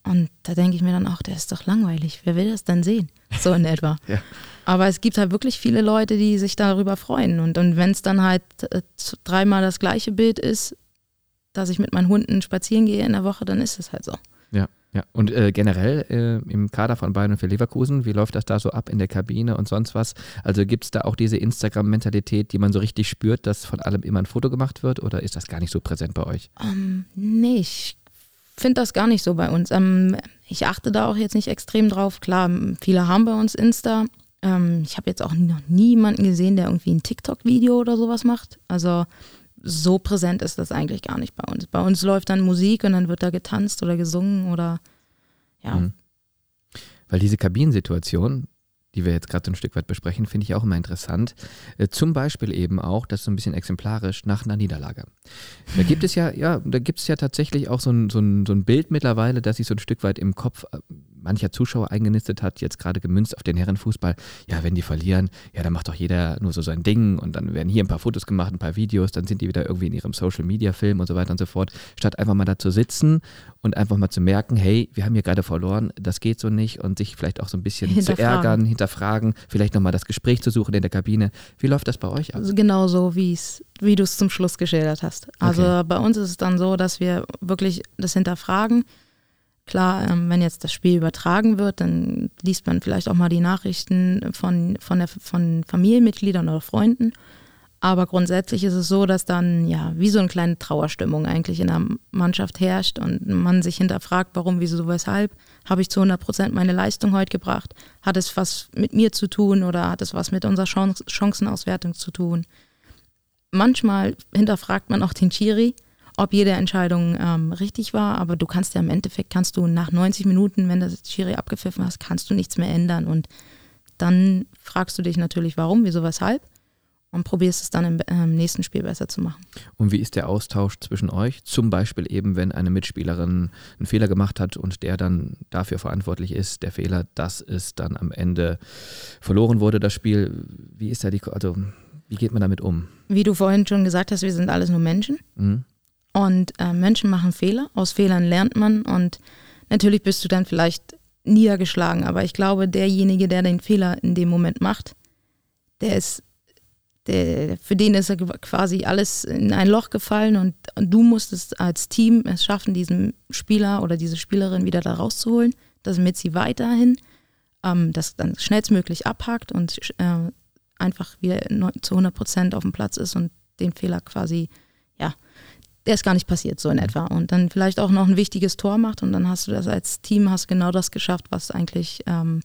Speaker 3: Und da denke ich mir dann auch, der ist doch langweilig. Wer will das denn sehen? So in etwa. *laughs* ja. Aber es gibt halt wirklich viele Leute, die sich darüber freuen. Und, und wenn es dann halt äh, dreimal das gleiche Bild ist, dass ich mit meinen Hunden spazieren gehe in der Woche, dann ist es halt so.
Speaker 1: Ja. Ja, und äh, generell äh, im Kader von Bayern und für Leverkusen, wie läuft das da so ab in der Kabine und sonst was? Also gibt es da auch diese Instagram-Mentalität, die man so richtig spürt, dass von allem immer ein Foto gemacht wird oder ist das gar nicht so präsent bei euch?
Speaker 3: Um, ähm, nee, ich finde das gar nicht so bei uns. Ähm, ich achte da auch jetzt nicht extrem drauf. Klar, viele haben bei uns Insta. Ähm, ich habe jetzt auch noch niemanden gesehen, der irgendwie ein TikTok-Video oder sowas macht. Also so präsent ist das eigentlich gar nicht bei uns. Bei uns läuft dann Musik und dann wird da getanzt oder gesungen oder ja. Mhm.
Speaker 1: Weil diese Kabinensituation, die wir jetzt gerade so ein Stück weit besprechen, finde ich auch immer interessant. Äh, zum Beispiel eben auch, das ist so ein bisschen exemplarisch nach einer Niederlage. Da gibt es ja, ja, da gibt es ja tatsächlich auch so ein, so, ein, so ein Bild mittlerweile, das sich so ein Stück weit im Kopf äh, mancher Zuschauer eingenistet hat, jetzt gerade gemünzt auf den Herrenfußball. Ja, wenn die verlieren, ja, dann macht doch jeder nur so sein Ding und dann werden hier ein paar Fotos gemacht, ein paar Videos, dann sind die wieder irgendwie in ihrem Social Media Film und so weiter und so fort, statt einfach mal da zu sitzen und einfach mal zu merken, hey, wir haben hier gerade verloren, das geht so nicht und sich vielleicht auch so ein bisschen zu ärgern, hinterfragen, vielleicht nochmal das Gespräch zu suchen in der Kabine. Wie läuft das bei euch ab?
Speaker 3: Also genau so, wie du es zum Schluss geschildert hast. Also okay. bei uns ist es dann so, dass wir wirklich das hinterfragen. Klar, ähm, wenn jetzt das Spiel übertragen wird, dann liest man vielleicht auch mal die Nachrichten von, von, der, von Familienmitgliedern oder Freunden. Aber grundsätzlich ist es so, dass dann ja wie so eine kleine Trauerstimmung eigentlich in der Mannschaft herrscht und man sich hinterfragt, warum, wieso, weshalb. Habe ich zu 100 Prozent meine Leistung heute gebracht? Hat es was mit mir zu tun oder hat es was mit unserer Chancenauswertung zu tun? Manchmal hinterfragt man auch den Chiri, ob jede Entscheidung ähm, richtig war, aber du kannst ja im Endeffekt, kannst du nach 90 Minuten, wenn das Chiri abgepfiffen hast, kannst du nichts mehr ändern und dann fragst du dich natürlich, warum, wieso, weshalb und probierst es dann im ähm, nächsten Spiel besser zu machen.
Speaker 1: Und wie ist der Austausch zwischen euch? Zum Beispiel eben, wenn eine Mitspielerin einen Fehler gemacht hat und der dann dafür verantwortlich ist, der Fehler, dass es dann am Ende verloren wurde, das Spiel. Wie ist da die, also wie geht man damit um?
Speaker 3: Wie du vorhin schon gesagt hast, wir sind alles nur Menschen. Mhm. Und äh, Menschen machen Fehler. Aus Fehlern lernt man. Und natürlich bist du dann vielleicht niedergeschlagen. Aber ich glaube, derjenige, der den Fehler in dem Moment macht, der ist der, für den ist quasi alles in ein Loch gefallen und, und, du musstest als Team es schaffen, diesen Spieler oder diese Spielerin wieder da rauszuholen, damit sie weiterhin ähm, das dann schnellstmöglich abhakt und äh, einfach wieder zu 100 Prozent auf dem Platz ist und den Fehler quasi, der ist gar nicht passiert, so in etwa. Und dann vielleicht auch noch ein wichtiges Tor macht und dann hast du das als Team, hast genau das geschafft, was eigentlich ähm,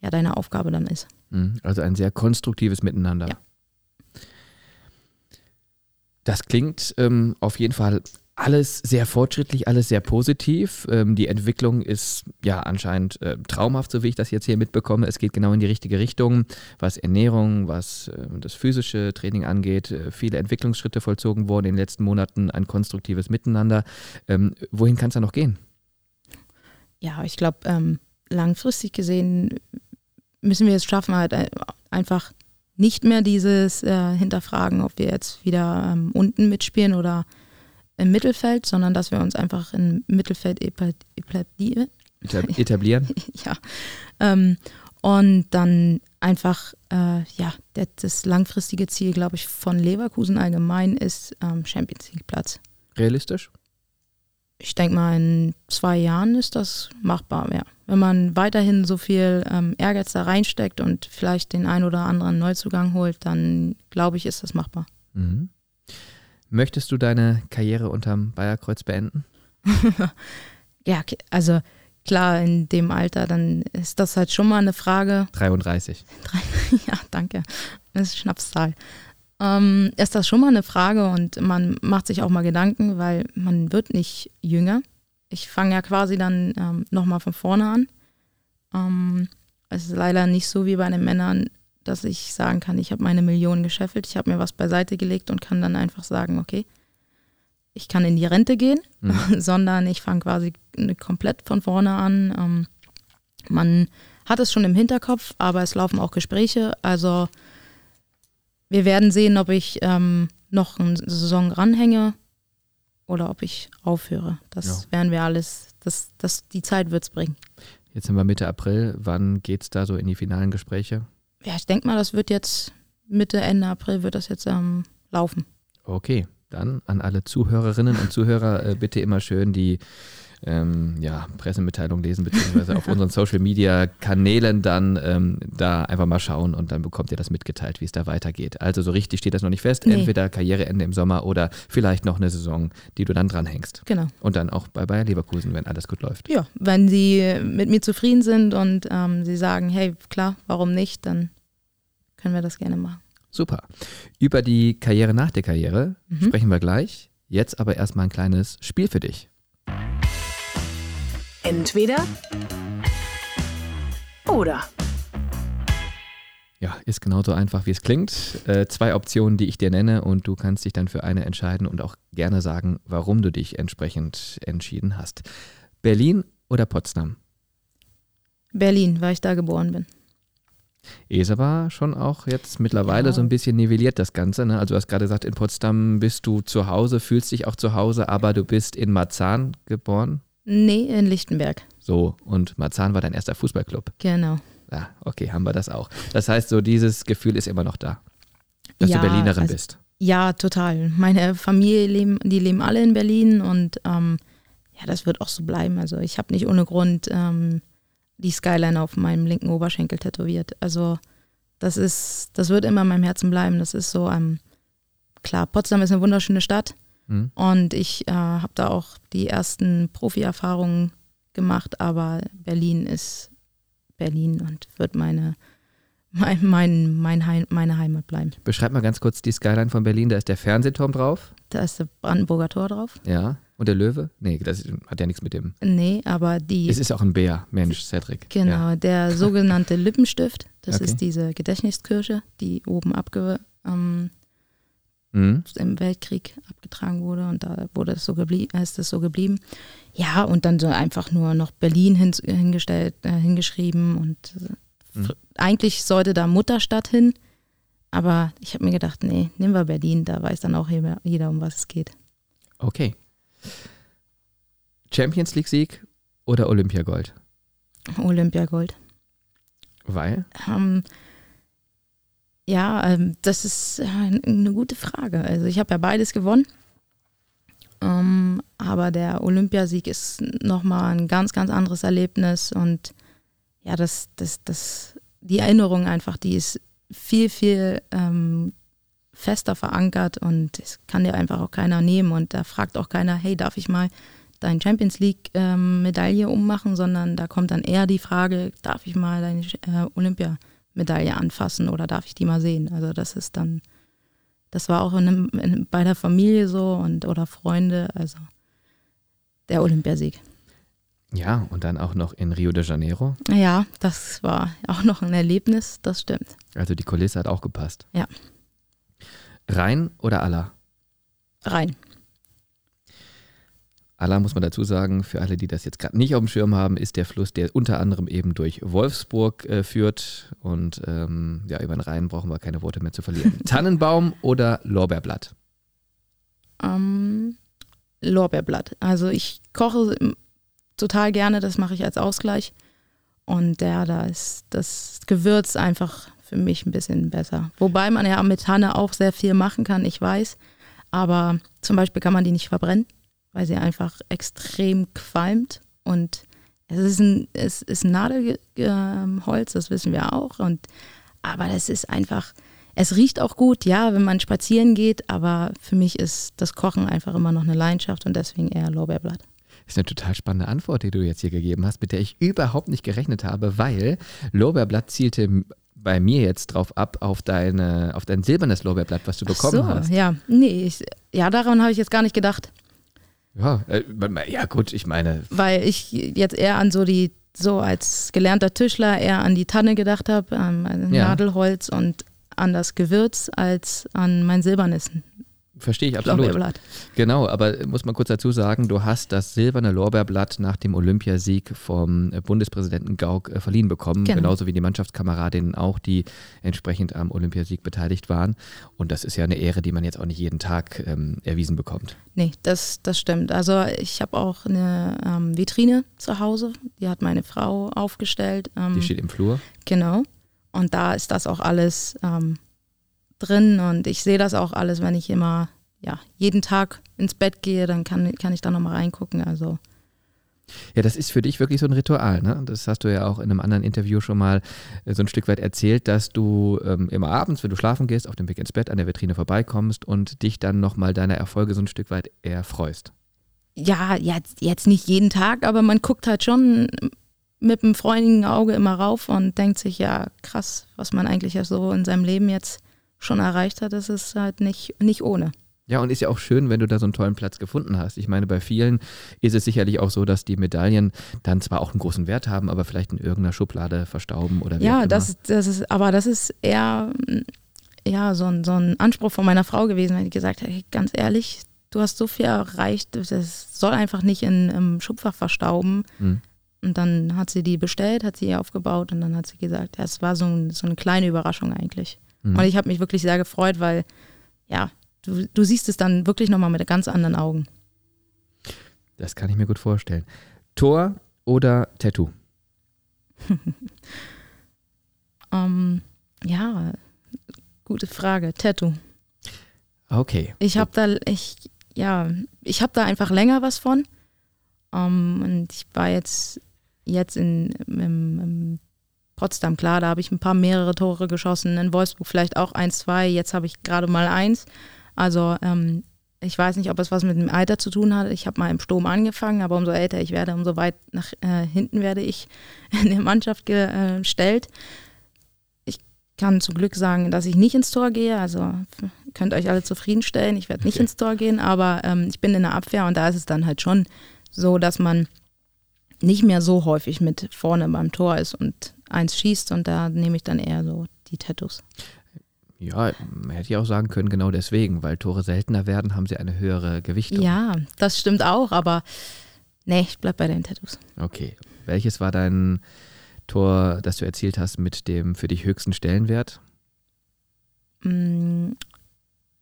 Speaker 3: ja deine Aufgabe dann ist.
Speaker 1: Mhm. Also ein sehr konstruktives Miteinander. Ja. Das klingt ähm, auf jeden Fall alles sehr fortschrittlich, alles sehr positiv. Ähm, die Entwicklung ist ja anscheinend äh, traumhaft, so wie ich das jetzt hier mitbekomme. Es geht genau in die richtige Richtung, was Ernährung, was äh, das physische Training angeht. Äh, viele Entwicklungsschritte vollzogen wurden in den letzten Monaten, ein konstruktives Miteinander. Ähm, wohin kann es da noch gehen?
Speaker 3: Ja, ich glaube, ähm, langfristig gesehen müssen wir es schaffen, halt äh, einfach nicht mehr dieses äh, Hinterfragen, ob wir jetzt wieder ähm, unten mitspielen oder im Mittelfeld, sondern dass wir uns einfach im Mittelfeld etablieren. *laughs*
Speaker 1: etablieren. *laughs*
Speaker 3: ja. Ähm, und dann einfach, äh, ja, das, langfristige Ziel, glaube ich, von Leverkusen allgemein ist ähm, Champions League Platz.
Speaker 1: Realistisch?
Speaker 3: Ich denke mal, in zwei Jahren ist das machbar, ja. Wenn man weiterhin so viel ähm, Ehrgeiz da reinsteckt und vielleicht den ein oder anderen Neuzugang holt, dann glaube ich, ist das machbar. Mhm.
Speaker 1: Möchtest du deine Karriere unterm Bayerkreuz beenden? *laughs*
Speaker 3: ja, also klar, in dem Alter, dann ist das halt schon mal eine Frage.
Speaker 1: 33. *laughs*
Speaker 3: ja, danke. Das ist Schnapszahl. Ähm, ist das schon mal eine Frage und man macht sich auch mal Gedanken, weil man wird nicht jünger. Ich fange ja quasi dann ähm, nochmal von vorne an. Ähm, es ist leider nicht so wie bei den Männern, dass ich sagen kann, ich habe meine Millionen gescheffelt, ich habe mir was beiseite gelegt und kann dann einfach sagen, okay, ich kann in die Rente gehen, mhm. *laughs* sondern ich fange quasi komplett von vorne an. Ähm, man hat es schon im Hinterkopf, aber es laufen auch Gespräche. Also wir werden sehen, ob ich ähm, noch eine Saison ranhänge oder ob ich aufhöre. Das ja. werden wir alles, das, das, die Zeit wird es bringen.
Speaker 1: Jetzt sind wir Mitte April. Wann geht es da so in die finalen Gespräche?
Speaker 3: Ja, ich denke mal, das wird jetzt Mitte, Ende April wird das jetzt ähm, laufen.
Speaker 1: Okay, dann an alle Zuhörerinnen und Zuhörer äh, bitte immer schön die ähm, ja, Pressemitteilung lesen, beziehungsweise auf *laughs* unseren Social Media Kanälen dann ähm, da einfach mal schauen und dann bekommt ihr das mitgeteilt, wie es da weitergeht. Also so richtig steht das noch nicht fest. Nee. Entweder Karriereende im Sommer oder vielleicht noch eine Saison, die du dann dranhängst.
Speaker 3: Genau.
Speaker 1: Und dann auch bei Bayer Leverkusen, wenn alles gut läuft.
Speaker 3: Ja, wenn sie mit mir zufrieden sind und ähm, sie sagen, hey, klar, warum nicht, dann können wir das gerne machen.
Speaker 1: Super. Über die Karriere nach der Karriere
Speaker 3: Mhm.
Speaker 1: sprechen wir gleich. Jetzt aber erstmal ein kleines Spiel für dich.
Speaker 2: Entweder oder.
Speaker 1: Ja, ist genauso einfach, wie es klingt. Äh, zwei Optionen, die ich dir nenne und du kannst dich dann für eine entscheiden und auch gerne sagen, warum du dich entsprechend entschieden hast. Berlin oder Potsdam?
Speaker 3: Berlin, weil ich da geboren bin.
Speaker 1: Ist aber schon auch jetzt mittlerweile
Speaker 3: Ja.
Speaker 1: so ein bisschen nivelliert das Ganze. Ne? Also du hast gerade gesagt, in Potsdam bist du zu Hause, fühlst dich auch zu Hause, aber du bist in Marzahn geboren.
Speaker 3: Nee, in Lichtenberg.
Speaker 1: So, und Marzahn war dein erster Fußballclub.
Speaker 3: Genau.
Speaker 1: Ja, okay, haben wir das auch. Das heißt, so dieses Gefühl ist immer noch da, dass
Speaker 3: Ja,
Speaker 1: du Berlinerin
Speaker 3: also-
Speaker 1: bist.
Speaker 3: Ja, total. Meine Familie leben, die leben alle in Berlin und ähm, ja, das wird auch so bleiben. Also ich habe nicht ohne Grund ähm, die Skyline auf meinem linken Oberschenkel tätowiert. Also das ist, das wird immer in meinem Herzen bleiben. Das ist so, ähm, klar, Potsdam ist eine wunderschöne Stadt
Speaker 1: Hm?
Speaker 3: und ich äh, habe da auch die ersten Profi-Erfahrungen gemacht, aber Berlin ist Berlin und wird meine, mein, mein, mein Heim, meine Heimat bleiben.
Speaker 1: Beschreib mal ganz kurz die Skyline von Berlin. Da ist der Fernsehturm drauf.
Speaker 3: Da ist der Brandenburger Tor drauf.
Speaker 1: Ja. Und der Löwe? Nee, das hat ja nichts mit dem.
Speaker 3: Nee, aber die,
Speaker 1: Es ist auch ein Bär, Mensch, Cedric.
Speaker 3: genau,
Speaker 1: Ja.
Speaker 3: der *laughs* sogenannte Lippenstift, das
Speaker 1: Okay.
Speaker 3: ist diese Gedächtniskirche, die oben abge, ähm,
Speaker 1: Mhm.
Speaker 3: im Weltkrieg abgetragen wurde und da wurde es so geblieben, ist es so geblieben. Ja, und dann so einfach nur noch Berlin hin, hingestellt, äh, hingeschrieben und äh,
Speaker 1: Mhm.
Speaker 3: eigentlich sollte da Mutterstadt hin, aber ich habe mir gedacht, nee, nehmen wir Berlin, da weiß dann auch jeder, jeder um was es geht.
Speaker 1: Okay. Champions League-Sieg oder Olympiagold?
Speaker 3: Olympiagold.
Speaker 1: Weil?
Speaker 3: Ähm, ja, ähm, das ist äh, eine gute Frage. Also ich habe ja beides gewonnen. Ähm, aber der Olympiasieg ist nochmal ein ganz, ganz anderes Erlebnis. Und ja, das, das, das, die Erinnerung einfach, die ist viel, viel ähm, fester verankert und es kann dir einfach auch keiner nehmen. Und da fragt auch keiner, hey, darf ich mal deine Champions League-Medaille ummachen, sondern da kommt dann eher die Frage, darf ich mal deine äh, Olympiamedaille anfassen oder darf ich die mal sehen? Also das ist dann, das war auch in einem, in, bei der Familie so und oder Freunde, also der Olympiasieg.
Speaker 1: Ja, und dann auch noch in Rio de Janeiro.
Speaker 3: Ja, das war auch noch ein Erlebnis, das stimmt.
Speaker 1: Also die Kulisse hat auch gepasst.
Speaker 3: Ja.
Speaker 1: Rhein oder Aller?
Speaker 3: Rein.
Speaker 1: Aller muss man dazu sagen, für alle, die das jetzt gerade nicht auf dem Schirm haben, ist der Fluss, der unter anderem eben durch Wolfsburg äh, führt. Und ähm, ja, über den Rhein brauchen wir keine Worte mehr zu verlieren. *laughs* Tannenbaum oder Lorbeerblatt?
Speaker 3: Ähm, Lorbeerblatt. Also ich koche total gerne, das mache ich als Ausgleich. Und ja, da ist das Gewürz einfach für mich ein bisschen besser. Wobei man ja mit Tanne auch sehr viel machen kann, ich weiß. Aber zum Beispiel kann man die nicht verbrennen, weil sie einfach extrem qualmt. Und es ist ein, es ist Nadelholz, das wissen wir auch. Und, aber es ist einfach, es riecht auch gut, ja, wenn man spazieren geht. Aber für mich ist das Kochen einfach immer noch eine Leidenschaft und deswegen eher Lorbeerblatt.
Speaker 1: Das ist eine total spannende Antwort, die du jetzt hier gegeben hast, mit der ich überhaupt nicht gerechnet habe, weil Lorbeerblatt zielte bei mir jetzt drauf ab, auf, deine, auf dein silbernes Lorbeerblatt, was du bekommen
Speaker 3: so,
Speaker 1: hast.
Speaker 3: ja, nee, ich, ja, daran habe ich jetzt gar nicht gedacht,
Speaker 1: Ja, äh, ja, gut, ich meine,
Speaker 3: weil ich jetzt eher an so die, so als gelernter Tischler eher an die Tanne gedacht habe, an mein
Speaker 1: Ja.
Speaker 3: Nadelholz und an das Gewürz als an mein silbernes
Speaker 1: verstehe ich absolut.
Speaker 3: Lorbeerblatt.
Speaker 1: Genau, aber muss man kurz dazu sagen, du hast das silberne Lorbeerblatt nach dem Olympiasieg vom Bundespräsidenten Gauck äh, verliehen bekommen,
Speaker 3: Genau.
Speaker 1: genauso wie die Mannschaftskameradinnen auch, die entsprechend am Olympiasieg beteiligt waren. Und das ist ja eine Ehre, die man jetzt auch nicht jeden Tag ähm, erwiesen bekommt.
Speaker 3: Nee, das, das stimmt. Also ich habe auch eine ähm, Vitrine zu Hause, die hat meine Frau aufgestellt. Ähm,
Speaker 1: Die steht im Flur.
Speaker 3: Genau. Und da ist das auch alles ähm, drin und ich sehe das auch alles, wenn ich immer, ja, jeden Tag ins Bett gehe, dann kann, kann ich da nochmal reingucken. Also
Speaker 1: Ja, das ist für dich wirklich so ein Ritual, ne? Das hast du ja auch in einem anderen Interview schon mal äh, so ein Stück weit erzählt, dass du ähm, immer abends, wenn du schlafen gehst, auf dem Weg ins Bett an der Vitrine vorbeikommst und dich dann nochmal deiner Erfolge so ein Stück weit erfreust.
Speaker 3: ja, jetzt, jetzt nicht jeden Tag, aber man guckt halt schon mit einem freundlichen Auge immer rauf und denkt sich, ja, krass, was man eigentlich ja so in seinem Leben jetzt schon erreicht hat, ist es halt nicht, nicht ohne.
Speaker 1: Ja, und ist ja auch schön, wenn du da so einen tollen Platz gefunden hast. Ich meine, bei vielen ist es sicherlich auch so, dass die Medaillen dann zwar auch einen großen Wert haben, aber vielleicht in irgendeiner Schublade verstauben oder wie
Speaker 3: Ja, das, das ist, aber das ist eher ja, so, ein, so ein Anspruch von meiner Frau gewesen, weil die gesagt hat, hey, ganz ehrlich, du hast so viel erreicht, das soll einfach nicht in, im Schubfach verstauben. Mhm. Und dann hat sie die bestellt, hat sie ihr aufgebaut und dann hat sie gesagt, ja, es war so, ein, so eine kleine Überraschung eigentlich. Mhm. Und ich habe mich wirklich sehr gefreut, weil ja, du, du siehst es dann wirklich nochmal mit ganz anderen Augen.
Speaker 1: Das kann ich mir gut vorstellen. Tor oder Tattoo?
Speaker 3: um, *laughs* ähm, ja, gute Frage. Tattoo.
Speaker 1: Okay.
Speaker 3: Ich habe da, ich, ja, ich habe da einfach länger was von. Um, ähm, und ich war jetzt, jetzt in, im, im Potsdam, klar, da habe ich ein paar mehrere Tore geschossen. In Wolfsburg vielleicht auch eins, zwei. Jetzt habe ich gerade mal eins. Also ähm, ich weiß nicht, ob es was mit dem Alter zu tun hat. Ich habe mal im Sturm angefangen, aber umso älter ich werde, umso weit nach äh, hinten werde ich *laughs* in der Mannschaft gestellt. Ich kann zum Glück sagen, dass ich nicht ins Tor gehe. Also könnt euch alle zufriedenstellen. Ich werde nicht okay. ins Tor gehen, aber ähm, ich bin in der Abwehr und da ist es dann halt schon so, dass man nicht mehr so häufig mit vorne beim Tor ist und eins schießt und da nehme ich dann eher so die Tattoos.
Speaker 1: Ja, hätte ich auch sagen können, genau deswegen, weil Tore seltener werden, haben sie eine höhere Gewichtung.
Speaker 3: Ja, das stimmt auch, aber nee, ich bleib bei den Tattoos.
Speaker 1: Okay. Welches war dein Tor, das du erzielt hast, mit dem für dich höchsten Stellenwert?
Speaker 3: Mm,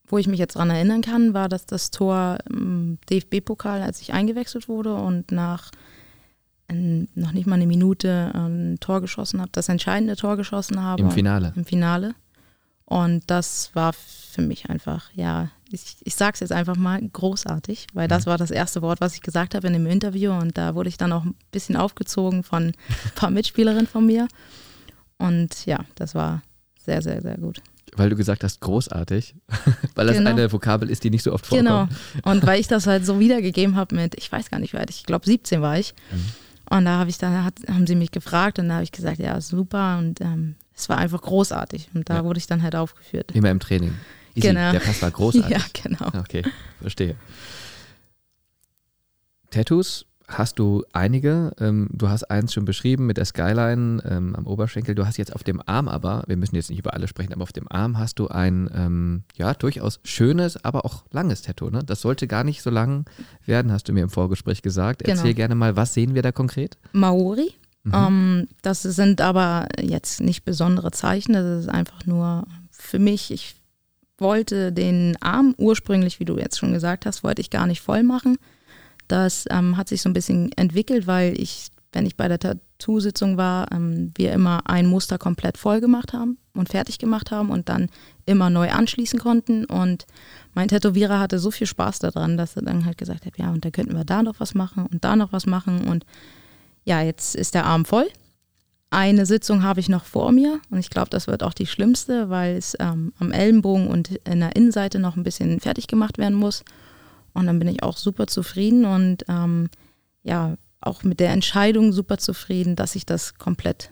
Speaker 3: wo ich mich jetzt dran erinnern kann, war das das Tor im DFB-Pokal, als ich eingewechselt wurde und nach in, noch nicht mal eine Minute ein Tor geschossen habe, das entscheidende Tor geschossen habe.
Speaker 1: Im Finale.
Speaker 3: Im Finale. Und das war für mich einfach, ja, ich, ich sage es jetzt einfach mal, großartig, weil das mhm. war das erste Wort, was ich gesagt habe in dem Interview. Und da wurde ich dann auch ein bisschen aufgezogen von ein paar *laughs* Mitspielerinnen von mir. Und ja, das war sehr, sehr, sehr gut.
Speaker 1: Weil du gesagt hast, großartig, *laughs* weil das genau. eine Vokabel ist, die nicht so oft vorkommt. Genau.
Speaker 3: Und weil ich das halt so wiedergegeben habe mit, ich weiß gar nicht, wie alt ich glaube 17 war ich. Mhm. Und da habe ich dann, hat, haben sie mich gefragt und da habe ich gesagt, ja, super. Und ähm, es war einfach großartig. Und da ja. wurde ich dann halt aufgeführt.
Speaker 1: Immer im Training. Easy. Genau. Der Pass war großartig. *laughs*
Speaker 3: Ja, genau.
Speaker 1: Okay, verstehe. Tattoos hast du einige. Ähm, du hast eins schon beschrieben mit der Skyline ähm, am Oberschenkel. Du hast jetzt auf dem Arm aber, wir müssen jetzt nicht über alle sprechen, aber auf dem Arm hast du ein ähm, ja durchaus schönes, aber auch langes Tattoo. Ne? Das sollte gar nicht so lang werden, hast du mir im Vorgespräch gesagt. Erzähl genau. gerne mal, was sehen wir da konkret?
Speaker 3: Maori. Mhm. Ähm, das sind aber jetzt nicht besondere Zeichen, das ist einfach nur für mich, ich wollte den Arm ursprünglich, wie du jetzt schon gesagt hast, wollte ich gar nicht voll machen. Das ähm, hat sich so ein bisschen entwickelt, weil ich, wenn ich bei der Tattoo-Sitzung war, ähm, wir immer ein Muster komplett voll gemacht haben und fertig gemacht haben und dann immer neu anschließen konnten. Und mein Tätowierer hatte so viel Spaß daran, dass er dann halt gesagt hat, ja, und da könnten wir da noch was machen und da noch was machen. Und ja, jetzt ist der Arm voll. Eine Sitzung habe ich noch vor mir und ich glaube, das wird auch die schlimmste, weil es ähm, am Ellenbogen und in der Innenseite noch ein bisschen fertig gemacht werden muss. Und dann bin ich auch super zufrieden und ähm, ja, auch mit der Entscheidung super zufrieden, dass ich das komplett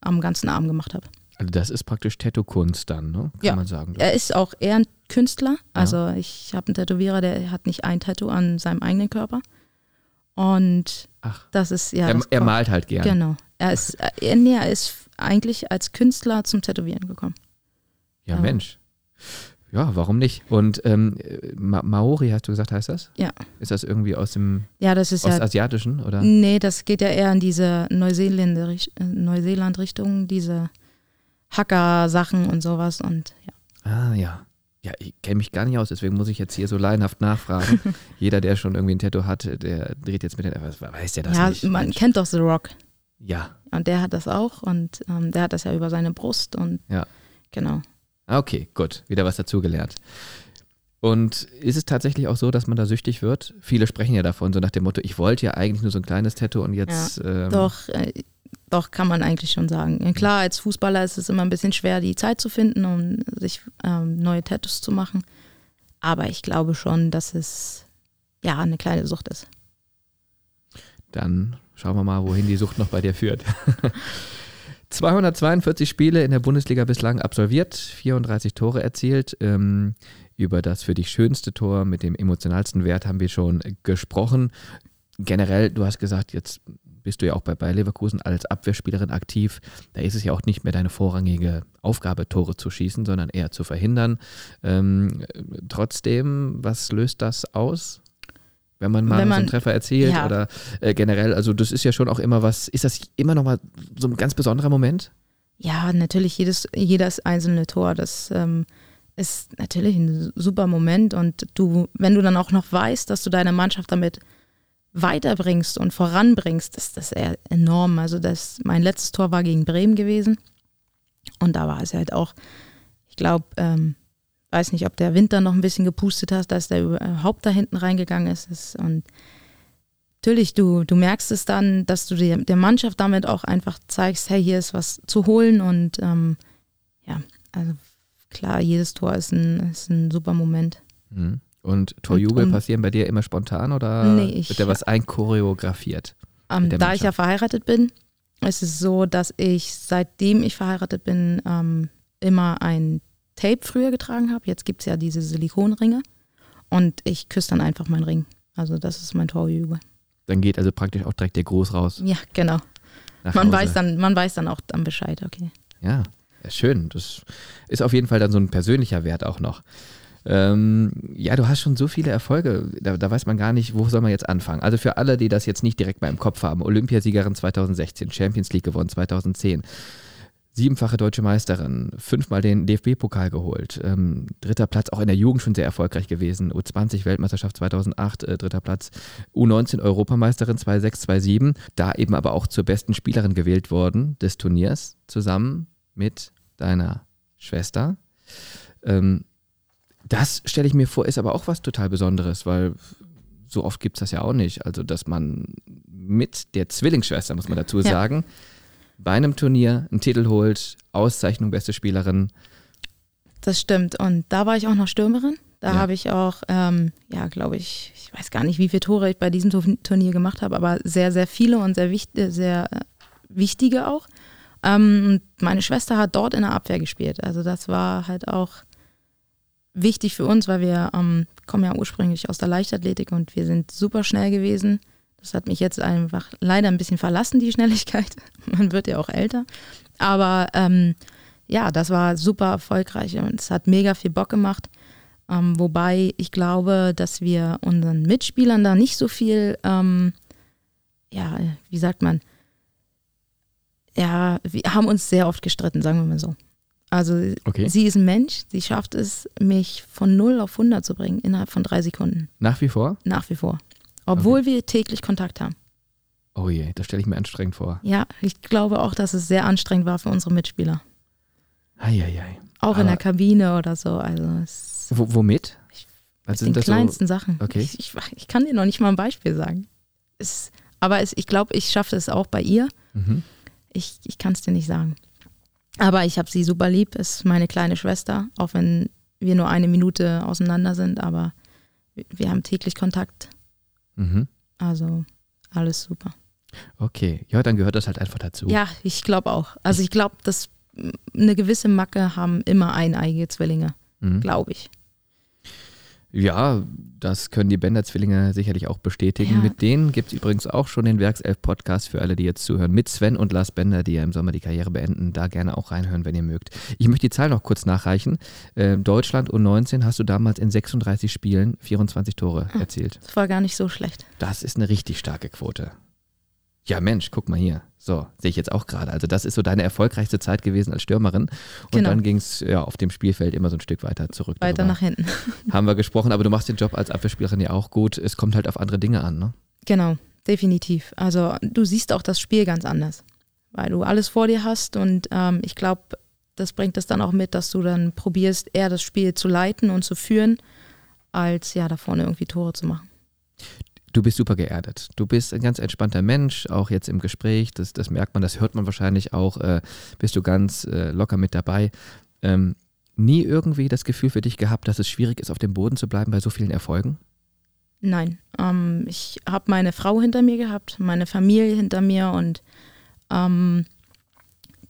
Speaker 3: am ganzen Arm gemacht habe.
Speaker 1: Also das ist praktisch Tattoo-Kunst dann, ne? kann
Speaker 3: ja.
Speaker 1: man sagen.
Speaker 3: Er ist auch eher ein Künstler. Also ja. ich habe einen Tätowierer, der hat nicht ein Tattoo an seinem eigenen Körper. Und Ach. das ist ja.
Speaker 1: Er, er malt halt gern.
Speaker 3: Genau. Er ist, er, nee, er ist eigentlich als Künstler zum Tätowieren gekommen.
Speaker 1: Ja, ja. Mensch. Ja, warum nicht? Und ähm, Ma Maori, hast du gesagt, heißt das?
Speaker 3: Ja.
Speaker 1: Ist das irgendwie aus dem
Speaker 3: ja, das ist
Speaker 1: Ostasiatischen,
Speaker 3: ja,
Speaker 1: oder?
Speaker 3: Nee, das geht ja eher in diese Neuseeland-Richtung, diese Hacker-Sachen und sowas und ja.
Speaker 1: Ah, ja. Ja, ich kenne mich gar nicht aus, deswegen muss ich jetzt hier so laienhaft nachfragen. *laughs* Jeder, der schon irgendwie ein Tattoo hat, der dreht jetzt mit den, weiß der das
Speaker 3: ja,
Speaker 1: nicht?
Speaker 3: Ja, man Mensch. kennt doch The Rock.
Speaker 1: Ja.
Speaker 3: Und der hat das auch und ähm, der hat das ja über seine Brust und
Speaker 1: ja.
Speaker 3: genau.
Speaker 1: Ah, okay, gut, wieder was dazugelernt. Und ist es tatsächlich auch so, dass man da süchtig wird? Viele sprechen ja davon, so nach dem Motto, ich wollte ja eigentlich nur so ein kleines Tattoo und jetzt.
Speaker 3: Ja, ähm, doch, äh, doch, kann man eigentlich schon sagen. Klar, als Fußballer ist es immer ein bisschen schwer, die Zeit zu finden, um sich ähm, neue Tattoos zu machen. Aber ich glaube schon, dass es ja eine kleine Sucht ist.
Speaker 1: Dann schauen wir mal, wohin die Sucht noch bei dir führt. *laughs* 242 Spiele in der Bundesliga bislang absolviert, 34 Tore erzielt. Ähm, über das für dich schönste Tor mit dem emotionalsten Wert haben wir schon gesprochen. Generell, du hast gesagt, jetzt bist du ja auch bei Bayer Leverkusen als Abwehrspielerin aktiv. Da ist es ja auch nicht mehr deine vorrangige Aufgabe, Tore zu schießen, sondern eher zu verhindern. Ähm, trotzdem, was löst das aus? Wenn man mal
Speaker 3: Wenn man-
Speaker 1: so einen Treffer erzielt
Speaker 3: ja.
Speaker 1: oder äh, generell, also das ist ja schon auch immer was, ist das immer noch mal so ein ganz besonderer Moment?
Speaker 3: Ja, natürlich jedes, jedes einzelne Tor, das ähm, ist natürlich ein super Moment und du, wenn du dann auch noch weißt, dass du deine Mannschaft damit weiterbringst und voranbringst, ist das eher enorm. Also das, mein letztes Tor war gegen Bremen gewesen und da war es halt auch, ich glaube, ähm, weiß nicht, ob der Winter noch ein bisschen gepustet hat, dass der überhaupt da hinten reingegangen ist. Und natürlich, du, du merkst es dann, dass du der, der Mannschaft damit auch einfach zeigst, hey, hier ist was zu holen und ähm, ja, also klar, jedes Tor ist ein, ist ein super Moment.
Speaker 1: Mhm. Und Torjubel
Speaker 3: um-
Speaker 1: passieren bei dir immer spontan oder
Speaker 3: Nee, ich-
Speaker 1: wird da was einchoreografiert?
Speaker 3: Ähm, da ich ja verheiratet bin, ist es so, dass ich seitdem ich verheiratet bin, ähm, immer ein Tape früher getragen habe. Jetzt gibt es ja diese Silikonringe und ich küsse dann einfach meinen Ring. Also das ist mein Torjubel.
Speaker 1: Dann geht also praktisch auch direkt der Gruß raus.
Speaker 3: Ja, genau.
Speaker 1: Nach
Speaker 3: Man
Speaker 1: Hause.
Speaker 3: weiß, dann, man weiß dann auch dann Bescheid, okay.
Speaker 1: Ja, ja, schön. Das ist auf jeden Fall dann so ein persönlicher Wert auch noch. Ähm, ja, du hast schon so viele Erfolge, da, da weiß man gar nicht, wo soll man jetzt anfangen. Also für alle, die das jetzt nicht direkt mal im Kopf haben, Olympiasiegerin 2016, Champions League gewonnen 2010, siebenfache deutsche Meisterin, fünfmal den DFB-Pokal geholt, ähm, dritter Platz, auch in der Jugend schon sehr erfolgreich gewesen, U20 Weltmeisterschaft 2008, äh, dritter Platz, U19 Europameisterin 2006, 2007, da eben aber auch zur besten Spielerin gewählt worden des Turniers, zusammen mit deiner Schwester. Ähm, das stelle ich mir vor, ist aber auch was total Besonderes, weil so oft gibt es das ja auch nicht. Also, dass man mit der Zwillingsschwester, muss man dazu
Speaker 3: Ja.
Speaker 1: sagen, bei einem Turnier einen Titel holt, Auszeichnung beste Spielerin.
Speaker 3: Das stimmt. Und da war ich auch noch Stürmerin. Da
Speaker 1: Ja.
Speaker 3: habe ich auch, ähm, ja, glaube ich, ich weiß gar nicht, wie viele Tore ich bei diesem Tur- Turnier gemacht habe, aber sehr, sehr viele und sehr, wicht äh, sehr äh, wichtige auch. Ähm, meine Schwester hat dort in der Abwehr gespielt. Also das war halt auch wichtig für uns, weil wir ähm, kommen ja ursprünglich aus der Leichtathletik und wir sind super schnell gewesen. Das hat mich jetzt einfach leider ein bisschen verlassen, die Schnelligkeit. *laughs* Man wird ja auch älter. Aber ähm, ja, das war super erfolgreich und es hat mega viel Bock gemacht. Ähm, wobei ich glaube, dass wir unseren Mitspielern da nicht so viel, ähm, ja, wie sagt man, ja, wir haben uns sehr oft gestritten, sagen wir mal so. Also
Speaker 1: Okay.
Speaker 3: sie ist ein Mensch, sie schafft es, mich von 0 auf 100 zu bringen innerhalb von drei Sekunden,
Speaker 1: Nach wie vor?
Speaker 3: nach wie vor. Obwohl wir täglich Kontakt haben.
Speaker 1: Oh je, das stelle ich mir anstrengend vor.
Speaker 3: Ja, ich glaube auch, dass es sehr anstrengend war für unsere Mitspieler.
Speaker 1: Eieiei.
Speaker 3: Auch in
Speaker 1: Aber-
Speaker 3: der Kabine oder so. Also
Speaker 1: Wo, womit? Also
Speaker 3: den
Speaker 1: sind das so,
Speaker 3: kleinsten Sachen.
Speaker 1: Okay.
Speaker 3: Ich, ich, ich kann dir noch nicht mal ein Beispiel sagen. Es, aber es, ich glaube, ich schaffe es auch bei ihr.
Speaker 1: mhm.
Speaker 3: Ich, ich kann es dir nicht sagen. Aber ich habe sie super lieb, ist meine kleine Schwester, auch wenn wir nur eine Minute auseinander sind, aber wir haben täglich Kontakt.
Speaker 1: Mhm.
Speaker 3: Also alles super.
Speaker 1: Okay, ja, dann gehört das halt einfach dazu.
Speaker 3: Ja, ich glaube auch. Also ich glaube, dass eine gewisse Macke haben immer eineige Zwillinge,
Speaker 1: Mhm.
Speaker 3: glaube ich.
Speaker 1: Ja, das können die Bender-Zwillinge sicherlich auch bestätigen.
Speaker 3: Ja.
Speaker 1: Mit denen gibt es übrigens auch schon den Werkself-Podcast für alle, die jetzt zuhören. Mit Sven und Lars Bender, die ja im Sommer die Karriere beenden. Da gerne auch reinhören, wenn ihr mögt. Ich möchte die Zahl noch kurz nachreichen. Äh, Deutschland U19 hast du damals in 36 Spielen 24 Tore
Speaker 3: Ah.
Speaker 1: erzielt.
Speaker 3: Das war gar nicht so schlecht.
Speaker 1: Das ist eine richtig starke Quote. Ja, Mensch, guck mal hier. So, sehe ich jetzt auch gerade. Also, das ist so deine erfolgreichste Zeit gewesen als Stürmerin. Und
Speaker 3: Genau.
Speaker 1: dann ging es ja, auf dem Spielfeld immer so ein Stück weiter zurück.
Speaker 3: Weiter
Speaker 1: darüber
Speaker 3: nach hinten. *laughs*
Speaker 1: Haben wir gesprochen, aber du machst den Job als Abwehrspielerin ja auch gut. Es kommt halt auf andere Dinge an, ne?
Speaker 3: Genau, definitiv. Also du siehst auch das Spiel ganz anders, weil du alles vor dir hast und ähm, ich glaube, das bringt es dann auch mit, dass du dann probierst, eher das Spiel zu leiten und zu führen, als ja da vorne irgendwie Tore zu machen.
Speaker 1: Du bist super geerdet. Du bist ein ganz entspannter Mensch, auch jetzt im Gespräch. Das, das merkt man, das hört man wahrscheinlich auch. Äh, bist du ganz äh, locker mit dabei. Ähm, nie irgendwie das Gefühl für dich gehabt, dass es schwierig ist, auf dem Boden zu bleiben bei so vielen Erfolgen?
Speaker 3: Nein, ähm, ich habe meine Frau hinter mir gehabt, meine Familie hinter mir und ähm,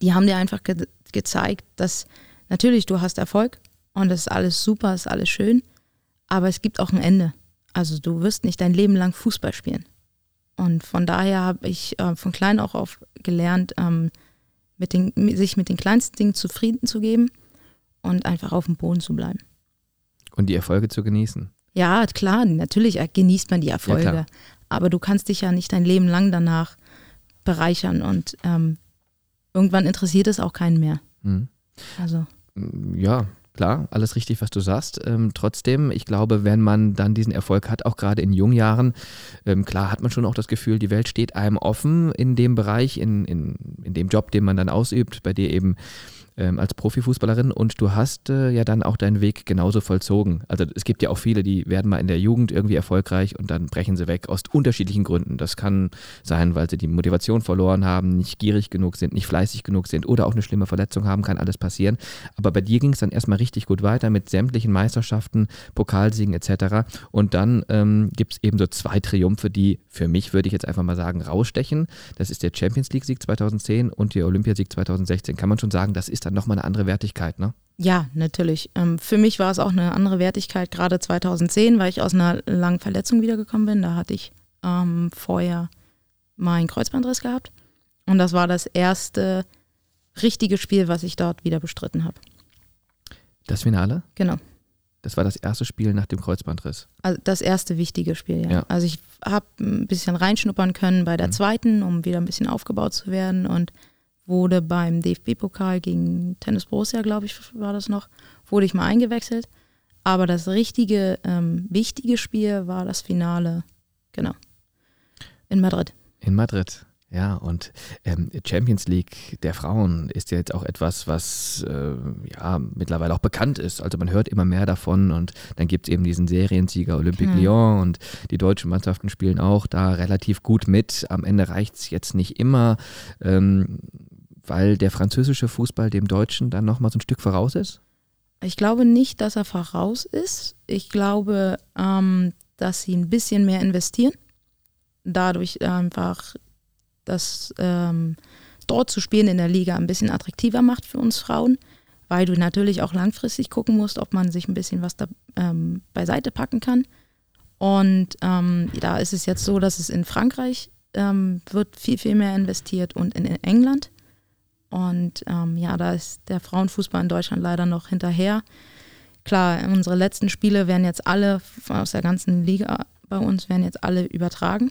Speaker 3: die haben dir einfach ge gezeigt, dass natürlich du hast Erfolg und das ist alles super, ist alles schön, aber es gibt auch ein Ende. Also du wirst nicht dein Leben lang Fußball spielen. Und von daher habe ich äh, von klein auch auf gelernt, ähm, mit den, sich mit den kleinsten Dingen zufrieden zu geben und einfach auf dem Boden zu bleiben.
Speaker 1: Und die Erfolge zu genießen.
Speaker 3: Ja, klar, natürlich genießt man die Erfolge. Ja, aber du kannst dich ja nicht dein Leben lang danach bereichern und ähm, irgendwann interessiert es auch keinen mehr. Mhm.
Speaker 1: Also. Ja, klar, alles richtig, was du sagst. Ähm, trotzdem, ich glaube, wenn man dann diesen Erfolg hat, auch gerade in jungen Jahren, ähm, klar hat man schon auch das Gefühl, die Welt steht einem offen in dem Bereich, in, in, in dem Job, den man dann ausübt, bei dir eben ähm, als Profifußballerin und du hast äh, ja dann auch deinen Weg genauso vollzogen. Also es gibt ja auch viele, die werden mal in der Jugend irgendwie erfolgreich und dann brechen sie weg aus unterschiedlichen Gründen. Das kann sein, weil sie die Motivation verloren haben, nicht gierig genug sind, nicht fleißig genug sind oder auch eine schlimme Verletzung haben, kann alles passieren. Aber bei dir ging es dann erstmal richtig gut weiter mit sämtlichen Meisterschaften, Pokalsiegen etc. Und dann ähm, gibt es eben so zwei Triumphe, die für mich, würde ich jetzt einfach mal sagen, rausstechen. Das ist der Champions League-Sieg 2010 und der Olympiasieg 2016. Kann man schon sagen, das ist dann nochmal eine andere Wertigkeit, ne?
Speaker 3: Ja, natürlich. Ähm, für mich war es auch eine andere Wertigkeit, gerade 2010, weil ich aus einer langen Verletzung wiedergekommen bin. Da hatte ich ähm, vorher meinen Kreuzbandriss gehabt. Und das war das erste richtige Spiel, was ich dort wieder bestritten habe.
Speaker 1: Das Finale?
Speaker 3: Genau.
Speaker 1: Das war das erste Spiel nach dem Kreuzbandriss.
Speaker 3: Also das erste wichtige Spiel, ja. ja. Also ich habe ein bisschen reinschnuppern können bei der mhm. zweiten, um wieder ein bisschen aufgebaut zu werden und wurde beim DFB-Pokal gegen Tennis Borussia, glaube ich, war das noch, wurde ich mal eingewechselt. Aber das richtige, ähm, wichtige Spiel war das Finale, genau, in Madrid.
Speaker 1: In Madrid. Ja, und ähm, Champions League der Frauen ist ja jetzt auch etwas, was äh, ja mittlerweile auch bekannt ist. Also man hört immer mehr davon und dann gibt es eben diesen Seriensieger Olympique hm. Lyon und die deutschen Mannschaften spielen auch da relativ gut mit. Am Ende reicht es jetzt nicht immer. Ähm, weil der französische Fußball dem Deutschen dann nochmal so ein Stück voraus ist?
Speaker 3: Ich glaube nicht, dass er voraus ist. Ich glaube, ähm, dass sie ein bisschen mehr investieren. Dadurch einfach, dass ähm, dort zu spielen in der Liga ein bisschen attraktiver macht für uns Frauen, weil du natürlich auch langfristig gucken musst, ob man sich ein bisschen was da ähm, beiseite packen kann. Und ähm, da ist es jetzt so, dass es in Frankreich ähm, wird viel, viel mehr investiert und in England. Und ähm, ja, da ist der Frauenfußball in Deutschland leider noch hinterher. Klar, unsere letzten Spiele werden jetzt alle aus der ganzen Liga bei uns werden jetzt alle übertragen.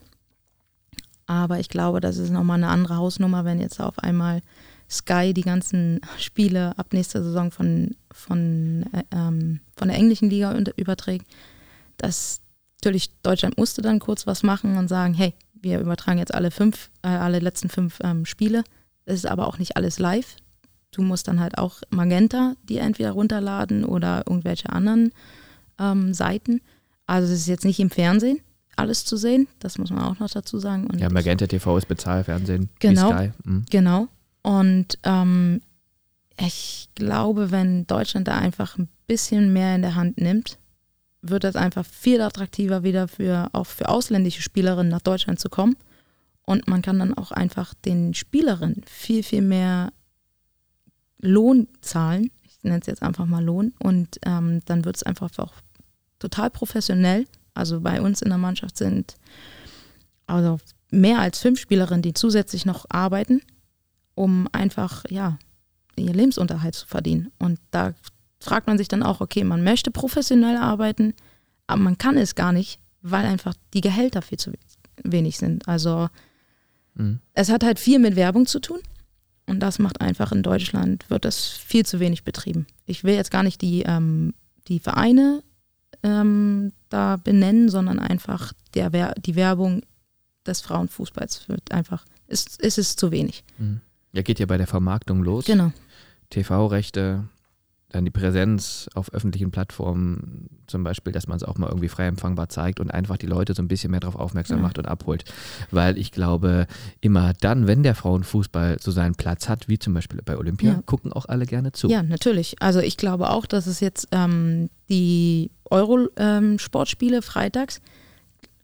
Speaker 3: Aber ich glaube, das ist nochmal eine andere Hausnummer, wenn jetzt auf einmal Sky die ganzen Spiele ab nächster Saison von, von, äh, ähm, von der englischen Liga überträgt. Das natürlich Deutschland musste dann kurz was machen und sagen, hey, wir übertragen jetzt alle fünf, äh, alle letzten fünf ähm, Spiele. Es ist aber auch nicht alles live. Du musst dann halt auch Magenta die entweder runterladen oder irgendwelche anderen ähm, Seiten. Also es ist jetzt nicht im Fernsehen alles zu sehen, das muss man auch noch dazu sagen.
Speaker 1: Und ja, Magenta TV ist Bezahlfernsehen.
Speaker 3: Genau. Mhm. Genau. Und ähm, ich glaube, wenn Deutschland da einfach ein bisschen mehr in der Hand nimmt, wird das einfach viel attraktiver wieder für auch für ausländische Spielerinnen nach Deutschland zu kommen. Und man kann dann auch einfach den Spielerinnen viel, viel mehr Lohn zahlen. Ich nenne es jetzt einfach mal Lohn. Und ähm, dann wird es einfach auch total professionell. Also bei uns in der Mannschaft sind also mehr als fünf Spielerinnen, die zusätzlich noch arbeiten, um einfach, ja, ihr Lebensunterhalt zu verdienen. Und da fragt man sich dann auch, okay, man möchte professionell arbeiten, aber man kann es gar nicht, weil einfach die Gehälter viel zu wenig sind. Also Mhm. Es hat halt viel mit Werbung zu tun. Und das macht einfach in Deutschland, wird das viel zu wenig betrieben. Ich will jetzt gar nicht die, ähm, die Vereine ähm, da benennen, sondern einfach der, die Werbung des Frauenfußballs wird einfach, ist, ist es zu wenig.
Speaker 1: Mhm. Ja, geht ja bei der Vermarktung los.
Speaker 3: Genau.
Speaker 1: TV-Rechte, dann die Präsenz auf öffentlichen Plattformen, zum Beispiel, dass man es auch mal irgendwie frei empfangbar zeigt und einfach die Leute so ein bisschen mehr darauf aufmerksam ja. macht und abholt. Weil ich glaube, immer dann, wenn der Frauenfußball so seinen Platz hat, wie zum Beispiel bei Olympia, ja. gucken auch alle gerne zu.
Speaker 3: Ja, natürlich. Also ich glaube auch, dass es jetzt ähm, die Euro-Sportspiele ähm, freitags,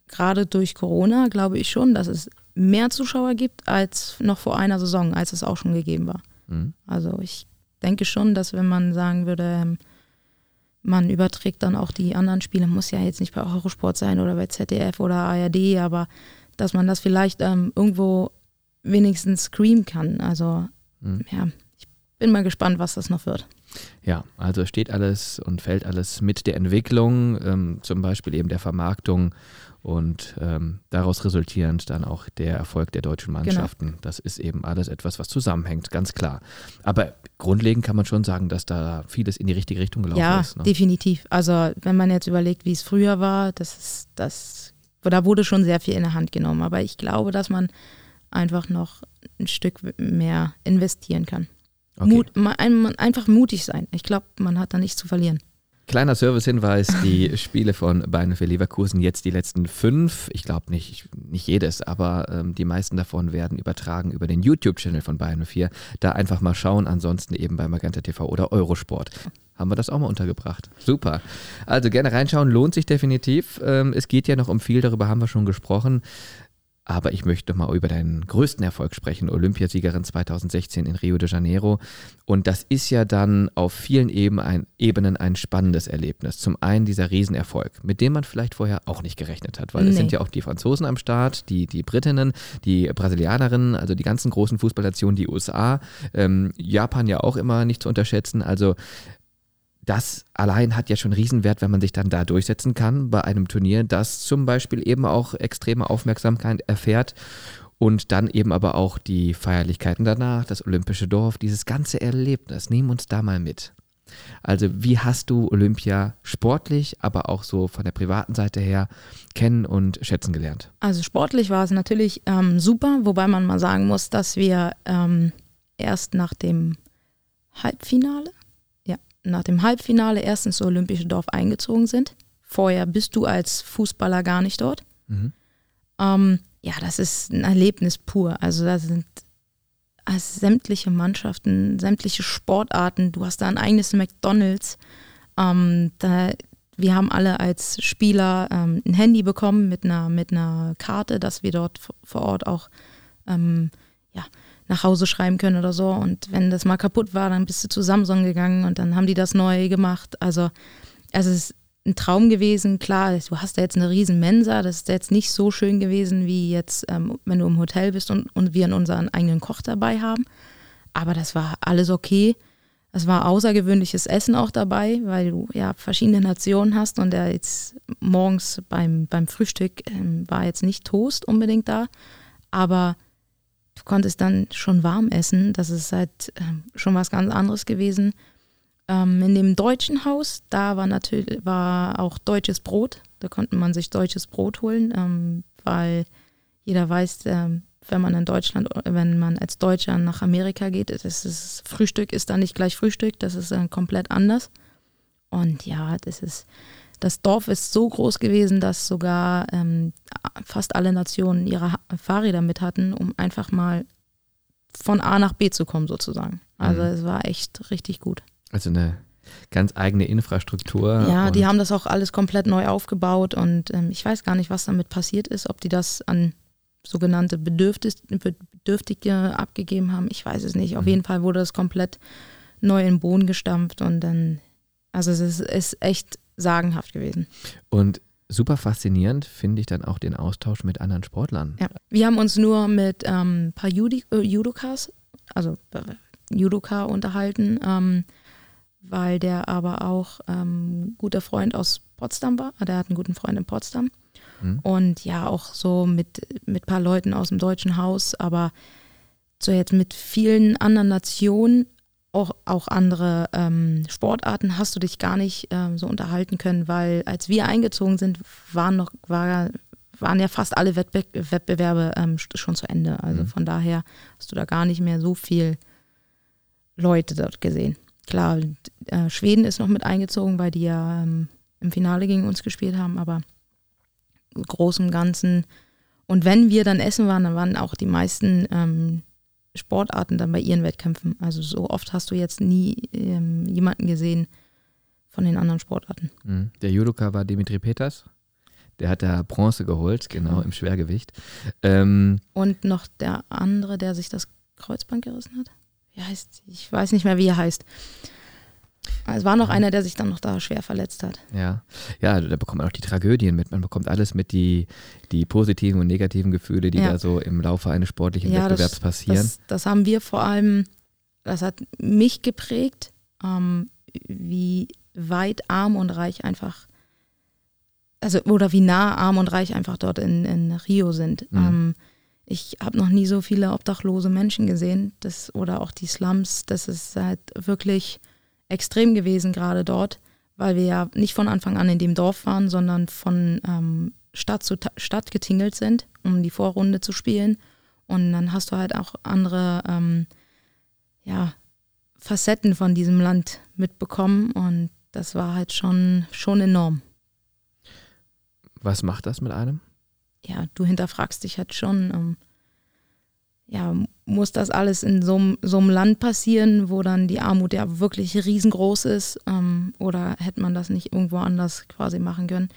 Speaker 3: gerade durch Corona, glaube ich schon, dass es mehr Zuschauer gibt als noch vor einer Saison, als es auch schon gegeben war. Mhm. Also ich denke schon, dass wenn man sagen würde, ähm, man überträgt dann auch die anderen Spiele, muss ja jetzt nicht bei Eurosport sein oder bei ZDF oder ARD, aber dass man das vielleicht ähm, irgendwo wenigstens screamen kann. Also mhm. ja, ich bin mal gespannt, was das noch wird.
Speaker 1: Ja, also steht alles und fällt alles mit der Entwicklung, ähm, zum Beispiel eben der Vermarktung und ähm, daraus resultierend dann auch der Erfolg der deutschen genau. Mannschaften. Genau. Das ist eben alles etwas, was zusammenhängt, ganz klar. Aber grundlegend kann man schon sagen, dass da vieles in die richtige Richtung gelaufen
Speaker 3: ja,
Speaker 1: ist.
Speaker 3: Ja, ne? definitiv. Also wenn man jetzt überlegt, wie es früher war, das ist das, da wurde schon sehr viel in der Hand genommen. Aber ich glaube, dass man einfach noch ein Stück mehr investieren kann. Okay. Mut, einfach mutig sein. Ich glaube, man hat da nichts zu verlieren.
Speaker 1: Kleiner Servicehinweis, die *laughs* Spiele von Bayern für Leverkusen, jetzt die letzten fünf, ich glaube nicht, nicht jedes, aber ähm, die meisten davon werden übertragen über den YouTube-Channel von Bayern 4. Da einfach mal schauen, ansonsten eben bei Magenta TV oder Eurosport. Haben wir das auch mal untergebracht. Super. Also gerne reinschauen, lohnt sich definitiv. Ähm, es geht ja noch um viel, darüber haben wir schon gesprochen. Aber ich möchte mal über deinen größten Erfolg sprechen, Olympiasiegerin 2016 in Rio de Janeiro. Und das ist ja dann auf vielen Ebenen ein, spannendes Erlebnis. Zum einen dieser Riesenerfolg, mit dem man vielleicht vorher auch nicht gerechnet hat, weil nee. es sind ja auch die Franzosen am Start, die, die Britinnen, die Brasilianerinnen, also die ganzen großen Fußballnationen, die USA, ähm, Japan ja auch immer nicht zu unterschätzen. Also das allein hat ja schon Riesenwert, wenn man sich dann da durchsetzen kann bei einem Turnier, das zum Beispiel eben auch extreme Aufmerksamkeit erfährt und dann eben aber auch die Feierlichkeiten danach, das Olympische Dorf, dieses ganze Erlebnis. Nehmen uns da mal mit. Also wie hast du Olympia sportlich, aber auch so von der privaten Seite her kennen und schätzen gelernt?
Speaker 3: Also sportlich war es natürlich ähm, super, wobei man mal sagen muss, dass wir ähm, erst nach dem Halbfinale nach dem Halbfinale erst ins Olympische Dorf eingezogen sind. Vorher bist du als Fußballer gar nicht dort. Mhm. Ähm, ja, das ist ein Erlebnis pur. Also da sind also sämtliche Mannschaften, sämtliche Sportarten. Du hast da ein eigenes McDonald's. Ähm, da, wir haben alle als Spieler ähm, ein Handy bekommen mit einer, mit einer Karte, dass wir dort vor Ort auch ähm, ja, nach Hause schreiben können oder so. Und wenn das mal kaputt war, dann bist du zu Samsung gegangen und dann haben die das neu gemacht. Also, also es ist ein Traum gewesen. Klar, du hast da jetzt eine riesen Mensa, das ist jetzt nicht so schön gewesen, wie jetzt, ähm, wenn du im Hotel bist und, und wir unseren eigenen Koch dabei haben. Aber das war alles okay. Es war außergewöhnliches Essen auch dabei, weil du ja verschiedene Nationen hast und der jetzt morgens beim, beim Frühstück ähm, war jetzt nicht Toast unbedingt da, aber du konntest dann schon warm essen. Das ist halt äh, schon was ganz anderes gewesen. Ähm, in dem deutschen Haus, da war natürlich war auch deutsches Brot. Da konnte man sich deutsches Brot holen, ähm, weil jeder weiß, äh, wenn man in Deutschland, wenn man als Deutscher nach Amerika geht, das ist, Frühstück ist dann nicht gleich Frühstück, das ist dann komplett anders. Und ja, das ist das Dorf ist so groß gewesen, dass sogar ähm, fast alle Nationen ihre Fahrräder mit hatten, um einfach mal von A nach B zu kommen, sozusagen. Also mhm. es war echt richtig gut.
Speaker 1: Also eine ganz eigene Infrastruktur.
Speaker 3: Ja, die haben das auch alles komplett neu aufgebaut und ähm, ich weiß gar nicht, was damit passiert ist, ob die das an sogenannte Bedürftige abgegeben haben. Ich weiß es nicht. Auf mhm. jeden Fall wurde das komplett neu in den Boden gestampft und dann, also es ist, ist echt sagenhaft gewesen.
Speaker 1: Und super faszinierend finde ich dann auch den Austausch mit anderen Sportlern.
Speaker 3: Ja. Wir haben uns nur mit ähm, ein paar Judi äh, Judokas, also äh, Judoka unterhalten, ähm, weil der aber auch ähm, guter Freund aus Potsdam war. Der hat einen guten Freund in Potsdam. Mhm. Und ja, auch so mit, mit ein paar Leuten aus dem deutschen Haus, aber so jetzt mit vielen anderen Nationen auch, auch andere ähm, Sportarten hast du dich gar nicht ähm, so unterhalten können, weil als wir eingezogen sind, waren noch, war, waren ja fast alle Wettbe Wettbewerbe ähm, schon zu Ende. Also mhm. von daher hast du da gar nicht mehr so viel Leute dort gesehen. Klar, äh, Schweden ist noch mit eingezogen, weil die ja ähm, im Finale gegen uns gespielt haben, aber im Großen und Ganzen. Und wenn wir dann essen waren, dann waren auch die meisten ähm, Sportarten dann bei ihren Wettkämpfen. Also so oft hast du jetzt nie ähm, jemanden gesehen von den anderen Sportarten.
Speaker 1: Mhm. Der Judoka war Dimitri Peters. Der hat da Bronze geholt, genau, im Schwergewicht.
Speaker 3: Ähm, Und noch der andere, der sich das Kreuzband gerissen hat. wie heißt, ich weiß nicht mehr, wie er heißt. Es war noch einer, der sich dann noch da schwer verletzt hat.
Speaker 1: Ja, ja, da bekommt man auch die Tragödien mit. Man bekommt alles mit, die, die positiven und negativen Gefühle, die ja. da so im Laufe eines sportlichen ja, Wettbewerbs
Speaker 3: das,
Speaker 1: passieren.
Speaker 3: Das, das, haben wir vor allem, das hat mich geprägt, ähm, wie weit arm und reich einfach, also oder wie nah arm und reich einfach dort in, in Rio sind. Mhm. Ähm, ich habe noch nie so viele obdachlose Menschen gesehen, das, oder auch die Slums. Das ist halt wirklich extrem gewesen, gerade dort, weil wir ja nicht von Anfang an in dem Dorf waren, sondern von ähm, Stadt zu Ta Stadt getingelt sind, um die Vorrunde zu spielen. Und dann hast du halt auch andere ähm, ja, Facetten von diesem Land mitbekommen und das war halt schon, schon enorm.
Speaker 1: Was macht das mit einem?
Speaker 3: Ja, du hinterfragst dich halt schon, ähm, ja, muss das alles in so, einem Land passieren, wo dann die Armut ja wirklich riesengroß ist? Ähm, oder hätte man das nicht irgendwo anders quasi machen können?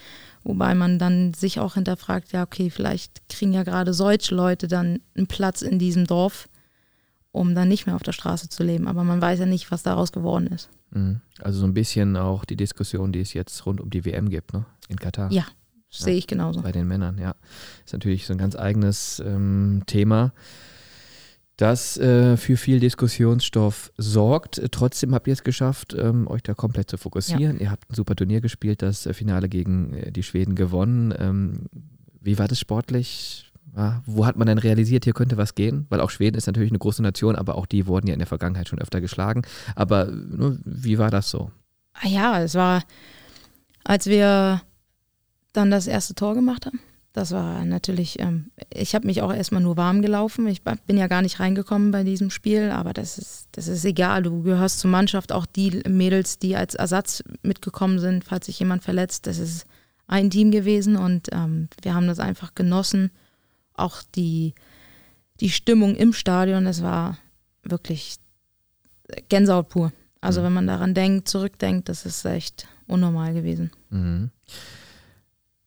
Speaker 3: Wobei man dann sich auch hinterfragt, ja, okay, vielleicht kriegen ja gerade solche Leute dann einen Platz in diesem Dorf, um dann nicht mehr auf der Straße zu leben. Aber man weiß ja nicht, was daraus geworden ist.
Speaker 1: Mhm. Also so ein bisschen auch die Diskussion, die es jetzt rund um die WM gibt, ne? In Katar.
Speaker 3: Ja, sehe ja, ich genauso.
Speaker 1: Bei den Männern, ja. Ist natürlich so ein ganz eigenes ähm, Thema das äh, für viel Diskussionsstoff sorgt. Trotzdem habt ihr es geschafft, ähm, euch da komplett zu fokussieren. Ja. Ihr habt ein super Turnier gespielt, das äh, Finale gegen äh, die Schweden gewonnen. Ähm, wie war das sportlich? Ja, wo hat man denn realisiert, hier könnte was gehen? Weil auch Schweden ist natürlich eine große Nation, aber auch die wurden ja in der Vergangenheit schon öfter geschlagen. Aber ne, wie war das so?
Speaker 3: Ah ja, es war, als wir dann das erste Tor gemacht haben, das war natürlich, ähm, ich habe mich auch erstmal nur warm gelaufen. Ich bin ja gar nicht reingekommen bei diesem Spiel, aber das ist, das ist egal. Du gehörst zur Mannschaft, auch die Mädels, die als Ersatz mitgekommen sind, falls sich jemand verletzt. Das ist ein Team gewesen und ähm, wir haben das einfach genossen. Auch die, die Stimmung im Stadion, das war wirklich Gänsehaut pur. Also mhm. wenn man daran denkt, zurückdenkt, das ist echt unnormal gewesen.
Speaker 1: Mhm.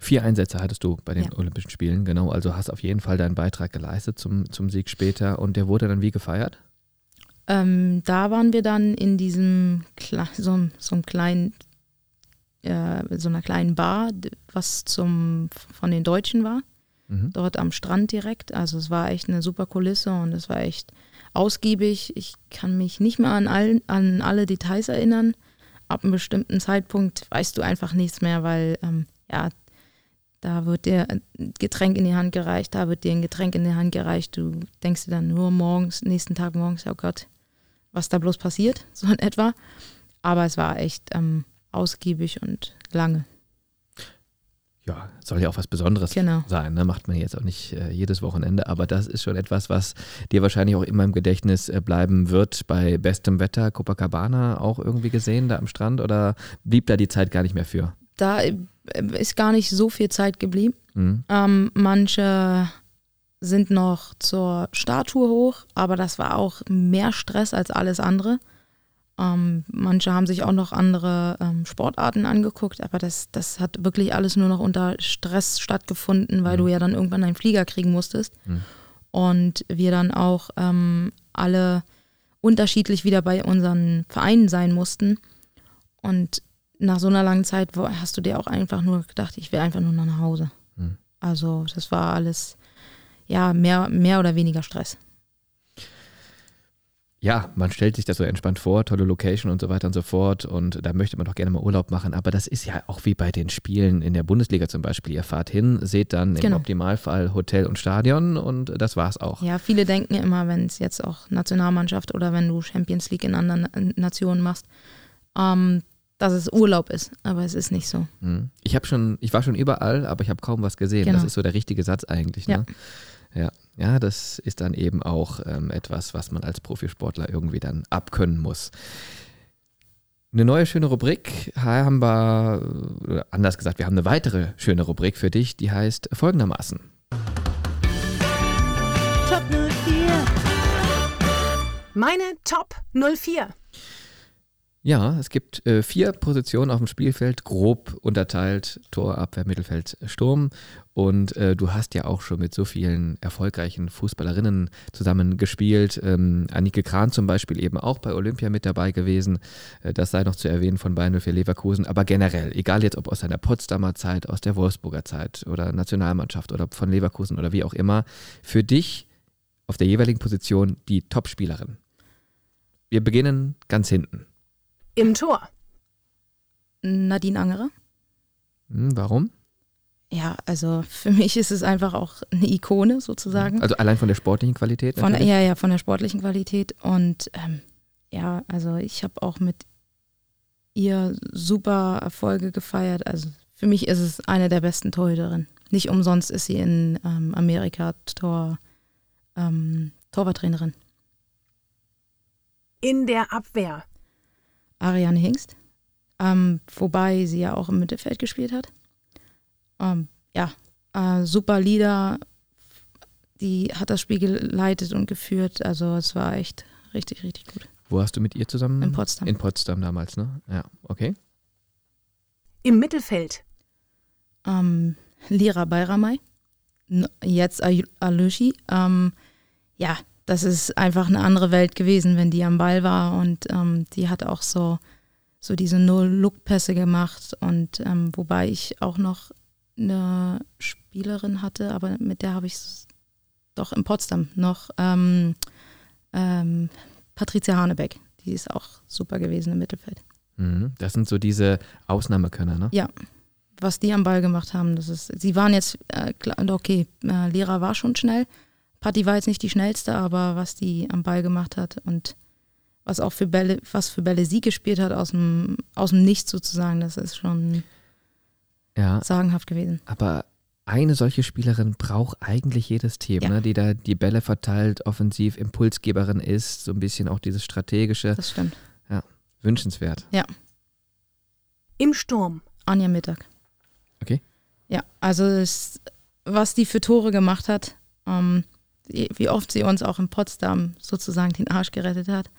Speaker 1: Vier Einsätze hattest du bei den ja. Olympischen Spielen, genau. Also hast auf jeden Fall deinen Beitrag geleistet zum, zum Sieg später. Und der wurde dann wie gefeiert?
Speaker 3: Ähm, da waren wir dann in diesem so, so einem kleinen, äh, so einer kleinen Bar, was zum von den Deutschen war. Mhm. Dort am Strand direkt. Also es war echt eine super Kulisse und es war echt ausgiebig. Ich kann mich nicht mehr an, all, an alle Details erinnern. Ab einem bestimmten Zeitpunkt weißt du einfach nichts mehr, weil ähm, ja, da wird dir ein Getränk in die Hand gereicht, da wird dir ein Getränk in die Hand gereicht. Du denkst dir dann nur morgens, nächsten Tag morgens, oh Gott, was da bloß passiert, *laughs* so in etwa. Aber es war echt ähm, ausgiebig und lange.
Speaker 1: Ja, soll ja auch was Besonderes genau. sein. Ne? Macht man jetzt auch nicht äh, jedes Wochenende, aber das ist schon etwas, was dir wahrscheinlich auch immer im Gedächtnis äh, bleiben wird. Bei bestem Wetter Copacabana auch irgendwie gesehen da am Strand oder blieb da die Zeit gar nicht mehr für?
Speaker 3: Da ist gar nicht so viel Zeit geblieben. Mhm. Ähm, manche sind noch zur Statue hoch, aber das war auch mehr Stress als alles andere. Ähm, manche haben sich auch noch andere ähm, Sportarten angeguckt, aber das, das hat wirklich alles nur noch unter Stress stattgefunden, weil mhm. du ja dann irgendwann einen Flieger kriegen musstest. Mhm. Und wir dann auch ähm, alle unterschiedlich wieder bei unseren Vereinen sein mussten. Und nach so einer langen Zeit hast du dir auch einfach nur gedacht, ich will einfach nur nach Hause. Hm. Also das war alles, ja, mehr, mehr oder weniger Stress.
Speaker 1: Ja, man stellt sich das so entspannt vor, tolle Location und so weiter und so fort. Und da möchte man doch gerne mal Urlaub machen. Aber das ist ja auch wie bei den Spielen in der Bundesliga zum Beispiel. Ihr fahrt hin, seht dann genau. im Optimalfall Hotel und Stadion und das war's auch.
Speaker 3: Ja, viele denken immer, wenn es jetzt auch Nationalmannschaft oder wenn du Champions League in anderen Nationen machst, ähm, dass es Urlaub ist, aber es ist nicht so.
Speaker 1: Hm. Ich habe schon, ich war schon überall, aber ich habe kaum was gesehen. Genau. Das ist so der richtige Satz eigentlich. Ne? Ja. ja. ja, das ist dann eben auch ähm, etwas, was man als Profisportler irgendwie dann abkönnen muss. Eine neue schöne Rubrik haben wir, anders gesagt, wir haben eine weitere schöne Rubrik für dich, die heißt folgendermaßen.
Speaker 2: Top 04. Meine Top 04.
Speaker 1: Ja, es gibt äh, vier Positionen auf dem Spielfeld, grob unterteilt, Tor, Abwehr, Mittelfeld, Sturm. Und äh, du hast ja auch schon mit so vielen erfolgreichen Fußballerinnen zusammen gespielt. Ähm, Annike Kran zum Beispiel eben auch bei Olympia mit dabei gewesen. Äh, das sei noch zu erwähnen von Bayern für Leverkusen. Aber generell, egal jetzt ob aus deiner Potsdamer Zeit, aus der Wolfsburger Zeit oder Nationalmannschaft oder von Leverkusen oder wie auch immer, für dich auf der jeweiligen Position die Topspielerin. Wir beginnen ganz hinten.
Speaker 2: Im Tor.
Speaker 3: Nadine Angerer.
Speaker 1: Hm, warum?
Speaker 3: Ja, also für mich ist es einfach auch eine Ikone sozusagen.
Speaker 1: Also allein von der sportlichen Qualität?
Speaker 3: Von,
Speaker 1: natürlich?
Speaker 3: ja, ja, von der sportlichen Qualität. Und ähm, ja, also ich habe auch mit ihr super Erfolge gefeiert. Also für mich ist es eine der besten Torhüterinnen. Nicht umsonst ist sie in ähm, Amerika Tor, ähm, Torwarttrainerin.
Speaker 2: In der Abwehr.
Speaker 3: Ariane Hingst. Ähm, wobei sie ja auch im Mittelfeld gespielt hat. Ähm, ja, äh, super Leader. Die hat das Spiel geleitet und geführt. Also es war echt richtig, richtig gut.
Speaker 1: Wo hast du mit ihr zusammen?
Speaker 3: In Potsdam.
Speaker 1: In Potsdam damals, ne? Ja, okay.
Speaker 2: Im Mittelfeld.
Speaker 3: Ähm, Lira Bayramay. Jetzt Alushi. Ähm, ja, das ist einfach eine andere Welt gewesen, wenn die am Ball war und ähm, die hat auch so, so diese No-Look-Pässe gemacht und ähm, wobei ich auch noch eine Spielerin hatte, aber mit der habe ich doch in Potsdam noch ähm, ähm, Patricia Hanebeck, die ist auch super gewesen im Mittelfeld.
Speaker 1: Mhm. Das sind so diese Ausnahmekönner, ne?
Speaker 3: Ja, was die am Ball gemacht haben, das ist, sie waren jetzt, äh, okay, äh, Lehrer war schon schnell, Patti war jetzt nicht die schnellste, aber was die am Ball gemacht hat und was auch für Bälle, was für Bälle sie gespielt hat aus dem, aus dem Nichts sozusagen, das ist schon
Speaker 1: Ja,
Speaker 3: sagenhaft gewesen.
Speaker 1: aber eine solche Spielerin braucht eigentlich jedes Team,
Speaker 3: Ja.
Speaker 1: ne? die da die Bälle verteilt, offensiv Impulsgeberin ist, so ein bisschen auch dieses strategische,
Speaker 3: Das stimmt.
Speaker 1: wünschenswert.
Speaker 2: Im Sturm.
Speaker 3: Anja Mittag.
Speaker 1: Okay.
Speaker 3: Ja, also es, was die für Tore gemacht hat, ähm, wie oft sie uns auch in Potsdam sozusagen den Arsch gerettet hat,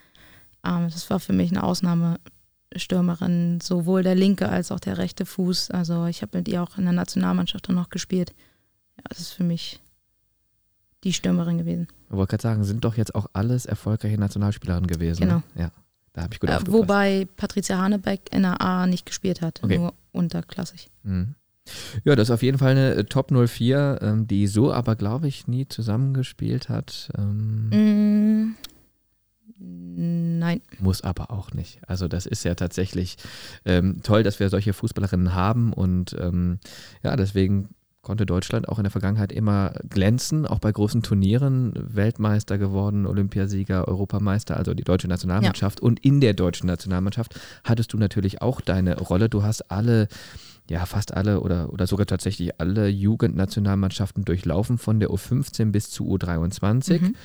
Speaker 3: ähm, das war für mich eine Ausnahmestürmerin, sowohl der linke als auch der rechte Fuß. Also ich habe mit ihr auch in der Nationalmannschaft dann noch gespielt. Ja, das ist für mich die Stürmerin gewesen.
Speaker 1: Ich wollte gerade sagen, sind doch jetzt auch alles erfolgreiche Nationalspielerinnen gewesen.
Speaker 3: Genau.
Speaker 1: Ne? Ja, da habe ich gut
Speaker 3: Äh,
Speaker 1: aufgepasst.
Speaker 3: wobei Patricia Hanebeck in der A nicht gespielt hat,
Speaker 1: Okay.
Speaker 3: nur unterklassig.
Speaker 1: Mhm. Ja, das ist auf jeden Fall eine äh, Top 04, ähm, die so aber, glaube ich, nie zusammengespielt hat. Ähm,
Speaker 3: Mm, nein.
Speaker 1: Muss aber auch nicht. Also das ist ja tatsächlich ähm, toll, dass wir solche Fußballerinnen haben und ähm, ja, deswegen konnte Deutschland auch in der Vergangenheit immer glänzen, auch bei großen Turnieren, Weltmeister geworden, Olympiasieger, Europameister, also die deutsche Nationalmannschaft. Und in der deutschen Nationalmannschaft hattest du natürlich auch deine Rolle. Du hast alle, ja, fast alle oder, oder sogar tatsächlich alle Jugendnationalmannschaften durchlaufen, von der U15 bis zu U23.
Speaker 3: Mhm.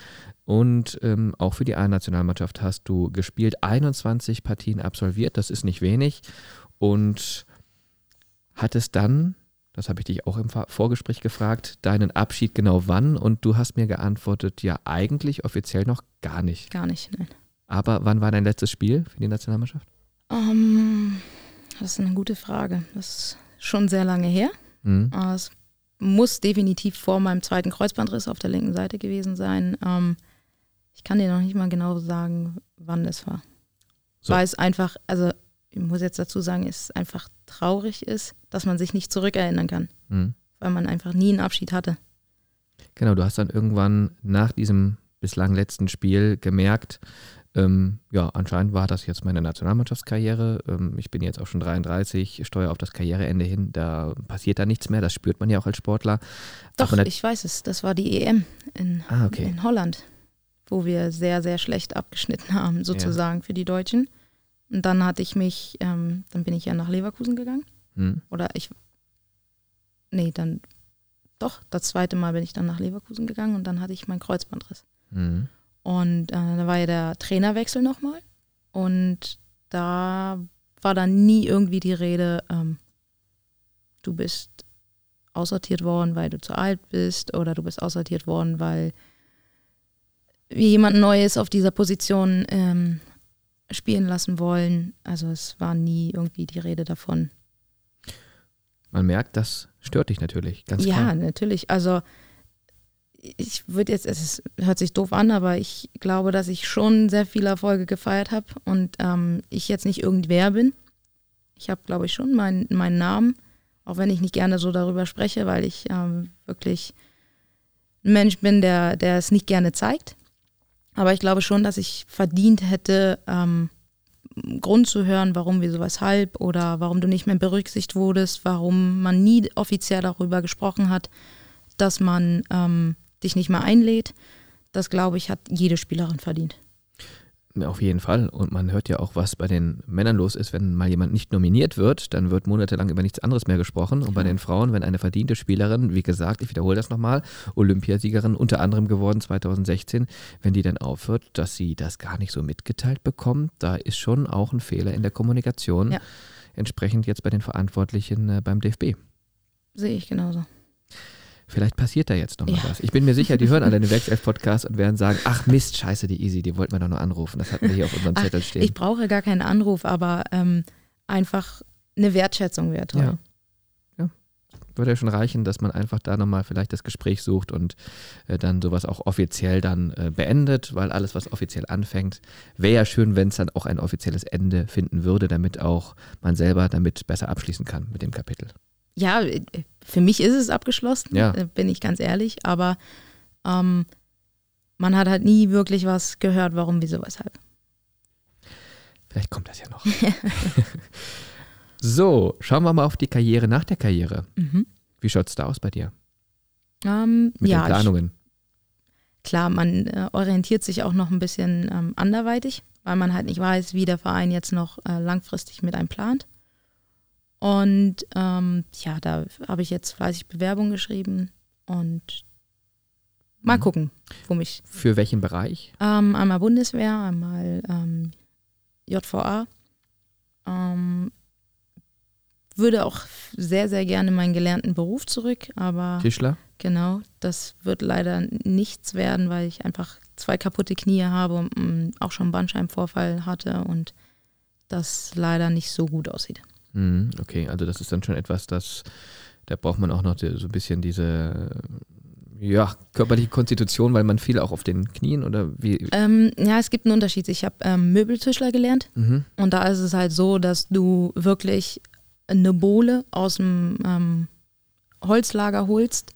Speaker 1: Und ähm, auch für die A-Nationalmannschaft hast du gespielt, 21 Partien absolviert, das ist nicht wenig. Und hattest dann, das habe ich dich auch im Vorgespräch gefragt, deinen Abschied genau wann? Und du hast mir geantwortet, ja, eigentlich offiziell noch gar nicht.
Speaker 3: Gar nicht, nein.
Speaker 1: Aber wann war dein letztes Spiel für die Nationalmannschaft?
Speaker 3: Ähm, das ist eine gute Frage. Das ist schon sehr lange her.
Speaker 1: Mhm.
Speaker 3: Aber Es muss definitiv vor meinem zweiten Kreuzbandriss auf der linken Seite gewesen sein. Ähm, ich kann dir noch nicht mal genau sagen, wann es war.
Speaker 1: So.
Speaker 3: Weil es einfach, also ich muss jetzt dazu sagen, es einfach traurig ist, dass man sich nicht zurückerinnern kann,
Speaker 1: Mhm.
Speaker 3: weil man einfach nie einen Abschied hatte.
Speaker 1: Genau, du hast dann irgendwann nach diesem bislang letzten Spiel gemerkt, ähm, ja, anscheinend war das jetzt meine Nationalmannschaftskarriere. Ähm, ich bin jetzt auch schon 33, steuere auf das Karriereende hin. Da passiert da nichts mehr. Das spürt man ja auch als Sportler.
Speaker 3: Doch, ich weiß es. Das war die EM in,
Speaker 1: Ah, okay.
Speaker 3: in Holland, wo wir sehr, sehr schlecht abgeschnitten haben, sozusagen für die Deutschen. Und dann hatte ich mich, ähm, dann bin ich ja nach Leverkusen gegangen.
Speaker 1: Hm.
Speaker 3: Oder ich, nee, dann, doch, das zweite Mal bin ich dann nach Leverkusen gegangen und dann hatte ich meinen Kreuzbandriss.
Speaker 1: Hm.
Speaker 3: Und äh, da war ja der Trainerwechsel nochmal. Und da war dann nie irgendwie die Rede, ähm, du bist aussortiert worden, weil du zu alt bist oder du bist aussortiert worden, weil jemand Neues auf dieser Position ähm, spielen lassen wollen. Also es war nie irgendwie die Rede davon.
Speaker 1: Man merkt, das stört dich natürlich, ganz
Speaker 3: ja,
Speaker 1: klar.
Speaker 3: natürlich. Also ich würde jetzt, es hört sich doof an, aber ich glaube, dass ich schon sehr viele Erfolge gefeiert habe und ähm, ich jetzt nicht irgendwer bin. Ich habe, glaube ich, schon meinen meinen Namen, auch wenn ich nicht gerne so darüber spreche, weil ich ähm, wirklich ein Mensch bin, der, der es nicht gerne zeigt. Aber ich glaube schon, dass ich verdient hätte, ähm, Grund zu hören, warum, wieso, weshalb oder warum du nicht mehr berücksichtigt wurdest, warum man nie offiziell darüber gesprochen hat, dass man ähm, dich nicht mehr einlädt. Das, glaube ich, hat jede Spielerin verdient.
Speaker 1: Auf jeden Fall. Und man hört ja auch, was bei den Männern los ist, wenn mal jemand nicht nominiert wird, dann wird monatelang über nichts anderes mehr gesprochen. Und bei den Frauen, wenn eine verdiente Spielerin, wie gesagt, ich wiederhole das nochmal, Olympiasiegerin unter anderem geworden 2016, wenn die dann aufhört, dass sie das gar nicht so mitgeteilt bekommt, da ist schon auch ein Fehler in der Kommunikation.
Speaker 3: Ja.
Speaker 1: Entsprechend jetzt bei den Verantwortlichen äh, beim DFB.
Speaker 3: Sehe ich genauso.
Speaker 1: Vielleicht passiert da jetzt nochmal
Speaker 3: Ja.
Speaker 1: was. Ich bin mir sicher, die hören alle den Werkself-Podcast und werden sagen, ach Mist, scheiße, die Easy, die wollten wir doch nur anrufen. Das hatten wir hier auf unserem
Speaker 3: Ach,
Speaker 1: Zettel stehen.
Speaker 3: Ich brauche gar keinen Anruf, aber ähm, einfach eine Wertschätzung wäre toll.
Speaker 1: Ja. Ja. Würde ja schon reichen, dass man einfach da nochmal vielleicht das Gespräch sucht und äh, dann sowas auch offiziell dann äh, beendet, weil alles, was offiziell anfängt, wäre ja schön, wenn es dann auch ein offizielles Ende finden würde, damit auch man selber damit besser abschließen kann mit dem Kapitel.
Speaker 3: Ja, äh, für mich ist es abgeschlossen,
Speaker 1: Ja.
Speaker 3: äh, bin ich ganz ehrlich, aber ähm, man hat halt nie wirklich was gehört, warum, wieso, weshalb.
Speaker 1: Vielleicht kommt das ja noch. *laughs* so, schauen wir mal auf die Karriere nach der Karriere.
Speaker 3: Mhm.
Speaker 1: Wie schaut es da aus bei dir
Speaker 3: Ähm,
Speaker 1: mit
Speaker 3: ja,
Speaker 1: den Planungen?
Speaker 3: Ich, klar, man äh, orientiert sich auch noch ein bisschen ähm, anderweitig, weil man halt nicht weiß, wie der Verein jetzt noch äh, langfristig mit einem plant. Und ähm, ja, da habe ich jetzt fleißig Bewerbung geschrieben und mal
Speaker 1: Mhm.
Speaker 3: gucken, wo mich
Speaker 1: Für welchen Bereich?
Speaker 3: Ähm, einmal Bundeswehr, einmal ähm, JVA. Ähm, würde auch sehr, sehr gerne meinen gelernten Beruf zurück, aber
Speaker 1: Tischler?
Speaker 3: genau, das wird leider nichts werden, weil ich einfach zwei kaputte Knie habe und mm, auch schon einen Bandscheibenvorfall hatte und das leider nicht so gut aussieht.
Speaker 1: Mhm, okay, also das ist dann schon etwas, das, da braucht man auch noch so ein bisschen diese ja, körperliche Konstitution, weil man viel auch auf den Knien oder wie.
Speaker 3: Ähm, ja, es gibt einen Unterschied. Ich habe ähm, Möbeltischler gelernt
Speaker 1: Mhm.
Speaker 3: Und da ist es halt so, dass du wirklich eine Bohle aus dem ähm, Holzlager holst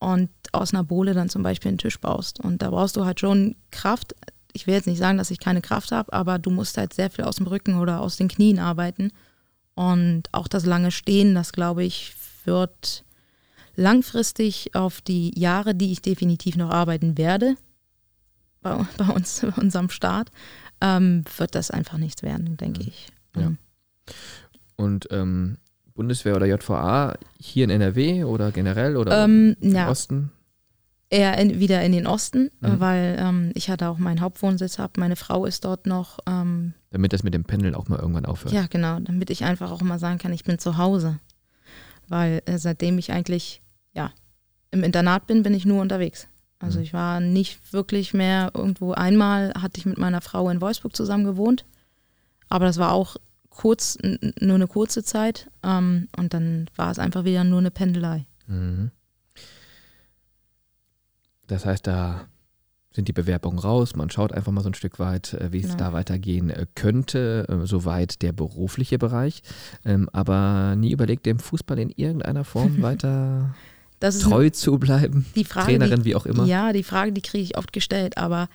Speaker 3: und aus einer Bohle dann zum Beispiel einen Tisch baust. Und da brauchst du halt schon Kraft. Ich will jetzt nicht sagen, dass ich keine Kraft habe, aber du musst halt sehr viel aus dem Rücken oder aus den Knien arbeiten. Und auch das lange Stehen, das glaube ich, wird langfristig auf die Jahre, die ich definitiv noch arbeiten werde, bei, *laughs* bei uns, bei unserem Start, ähm, wird das einfach nichts werden, denke ich.
Speaker 1: Ja. Und ähm, Bundeswehr oder JVA hier in NRW oder generell oder
Speaker 3: Ähm,
Speaker 1: im
Speaker 3: ja,
Speaker 1: Osten?
Speaker 3: Eher in, wieder in den Osten,
Speaker 1: Mhm.
Speaker 3: äh, weil ähm, ich hatte auch meinen Hauptwohnsitz, hab, meine Frau ist dort noch. Ähm,
Speaker 1: Damit das mit dem Pendeln auch mal irgendwann aufhört.
Speaker 3: ja, genau, damit ich einfach auch mal sagen kann, ich bin zu Hause. Weil äh, seitdem ich eigentlich ja, im Internat bin, bin ich nur unterwegs. Also
Speaker 1: Mhm.
Speaker 3: ich war nicht wirklich mehr irgendwo. Einmal hatte ich mit meiner Frau in Wolfsburg zusammen gewohnt, aber das war auch kurz, nur eine kurze Zeit. Ähm, und dann war es einfach wieder nur eine Pendelei.
Speaker 1: Mhm. Das heißt, da sind die Bewerbungen raus, man schaut einfach mal so ein Stück weit, äh, wie es
Speaker 3: Genau.
Speaker 1: da weitergehen äh, könnte, äh, soweit der berufliche Bereich, ähm, aber nie überlegt, dem Fußball in irgendeiner Form *laughs* weiter treu zu bleiben,
Speaker 3: die Frage,
Speaker 1: Trainerin
Speaker 3: die,
Speaker 1: wie auch immer.
Speaker 3: Ja, die Frage, die kriege ich oft gestellt. Aber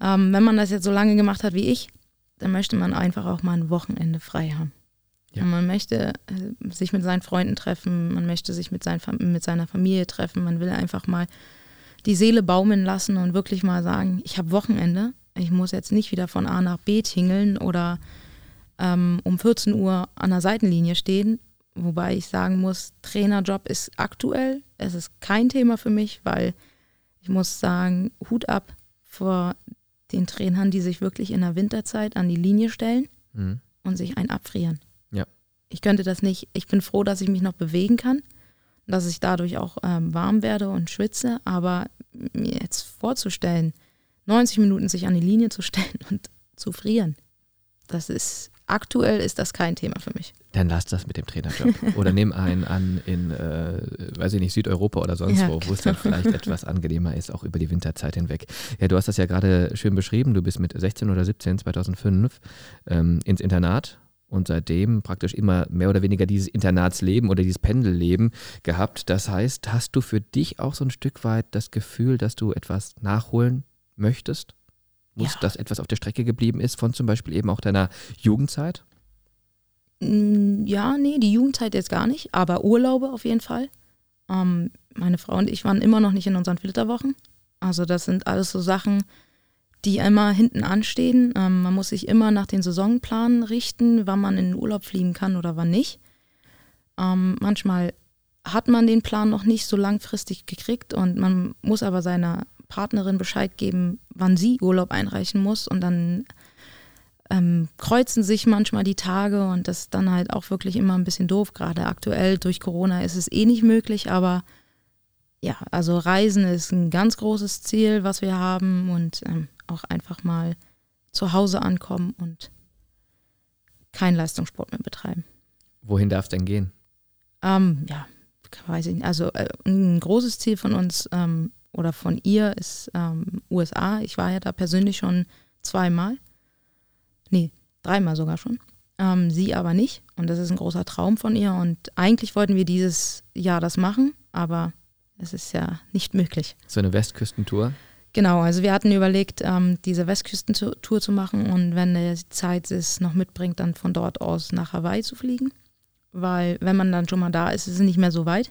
Speaker 3: ähm, wenn man das jetzt so lange gemacht hat wie ich, dann möchte man einfach auch mal ein Wochenende frei haben.
Speaker 1: Ja.
Speaker 3: Man möchte äh, sich mit seinen Freunden treffen, man möchte sich mit, sein, mit seiner Familie treffen, man will einfach mal die Seele baumeln lassen und wirklich mal sagen, ich habe Wochenende, ich muss jetzt nicht wieder von A nach B tingeln oder ähm, um 14 Uhr an der Seitenlinie stehen. Wobei ich sagen muss, Trainerjob ist aktuell, es ist kein Thema für mich, weil ich muss sagen, Hut ab vor den Trainern, die sich wirklich in der Winterzeit an die Linie stellen
Speaker 1: Mhm.
Speaker 3: und sich ein abfrieren.
Speaker 1: Ja.
Speaker 3: Ich könnte das nicht. Ich bin froh, dass ich mich noch bewegen kann, dass ich dadurch auch ähm, warm werde und schwitze, aber mir jetzt vorzustellen, 90 Minuten sich an die Linie zu stellen und zu frieren, das ist aktuell ist das kein Thema für mich.
Speaker 1: Dann lass das mit dem Trainerjob. Oder nimm einen an in, äh, weiß ich nicht, Südeuropa oder sonst
Speaker 3: Ja,
Speaker 1: wo, wo es dann vielleicht etwas angenehmer ist, auch über die Winterzeit hinweg. Ja, du hast das ja gerade schön beschrieben. Du bist mit 16 oder 17, 2005, ähm, ins Internat und seitdem praktisch immer mehr oder weniger dieses Internatsleben oder dieses Pendelleben gehabt. Das heißt, hast du für dich auch so ein Stück weit das Gefühl, dass du etwas nachholen möchtest? Muss
Speaker 3: Ja.
Speaker 1: das etwas auf der Strecke geblieben ist von zum Beispiel eben auch deiner Jugendzeit?
Speaker 3: Mm, Ja, nee, die Jugendzeit jetzt gar nicht, aber Urlaube auf jeden Fall. Ähm, meine Frau und ich waren immer noch nicht in unseren Flitterwochen. Also das sind alles so Sachen, die immer hinten anstehen. Ähm, man muss sich immer nach den Saisonplänen richten, wann man in den Urlaub fliegen kann oder wann nicht. Ähm, manchmal hat man den Plan noch nicht so langfristig gekriegt und man muss aber seiner Partnerin Bescheid geben, wann sie Urlaub einreichen muss und dann ähm, kreuzen sich manchmal die Tage und das ist dann halt auch wirklich immer ein bisschen doof. Gerade aktuell durch Corona ist es eh nicht möglich, aber ja, also Reisen ist ein ganz großes Ziel, was wir haben und ähm, auch einfach mal zu Hause ankommen und keinen Leistungssport mehr betreiben.
Speaker 1: Wohin darf es denn gehen?
Speaker 3: Ähm, ja, weiß ich nicht. Also äh, ein großes Ziel von uns ähm, oder von ihr ist ähm, USA. Ich war ja da persönlich schon zweimal. Nee, dreimal sogar schon. Ähm, sie aber nicht. Und das ist ein großer Traum von ihr. Und eigentlich wollten wir dieses Jahr das machen, aber es ist ja nicht möglich.
Speaker 1: So eine Westküstentour?
Speaker 3: Genau, also wir hatten überlegt, ähm, diese Westküstentour zu machen und wenn die Zeit es noch mitbringt, dann von dort aus nach Hawaii zu fliegen. Weil wenn man dann schon mal da ist, ist es nicht mehr so weit.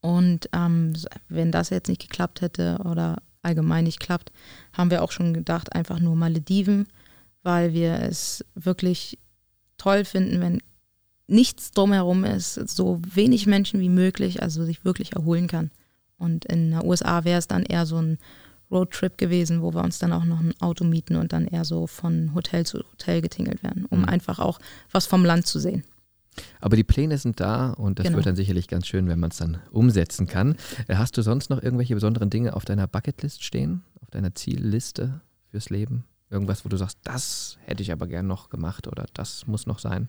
Speaker 3: Und ähm, wenn das jetzt nicht geklappt hätte oder allgemein nicht klappt, haben wir auch schon gedacht, einfach nur Malediven, weil wir es wirklich toll finden, wenn nichts drumherum ist, so wenig Menschen wie möglich, also sich wirklich erholen kann. Und in den USA wäre es dann eher so ein Roadtrip gewesen, wo wir uns dann auch noch ein Auto mieten und dann eher so von Hotel zu Hotel getingelt werden, um
Speaker 1: Mhm.
Speaker 3: einfach auch was vom Land zu sehen.
Speaker 1: Aber die Pläne sind da und das
Speaker 3: Genau.
Speaker 1: wird dann sicherlich ganz schön, wenn man es dann umsetzen kann. Äh, Hast du sonst noch irgendwelche besonderen Dinge auf deiner Bucketlist stehen? Auf deiner Zielliste fürs Leben? Irgendwas, wo du sagst, das hätte ich aber gern noch gemacht oder das muss noch sein?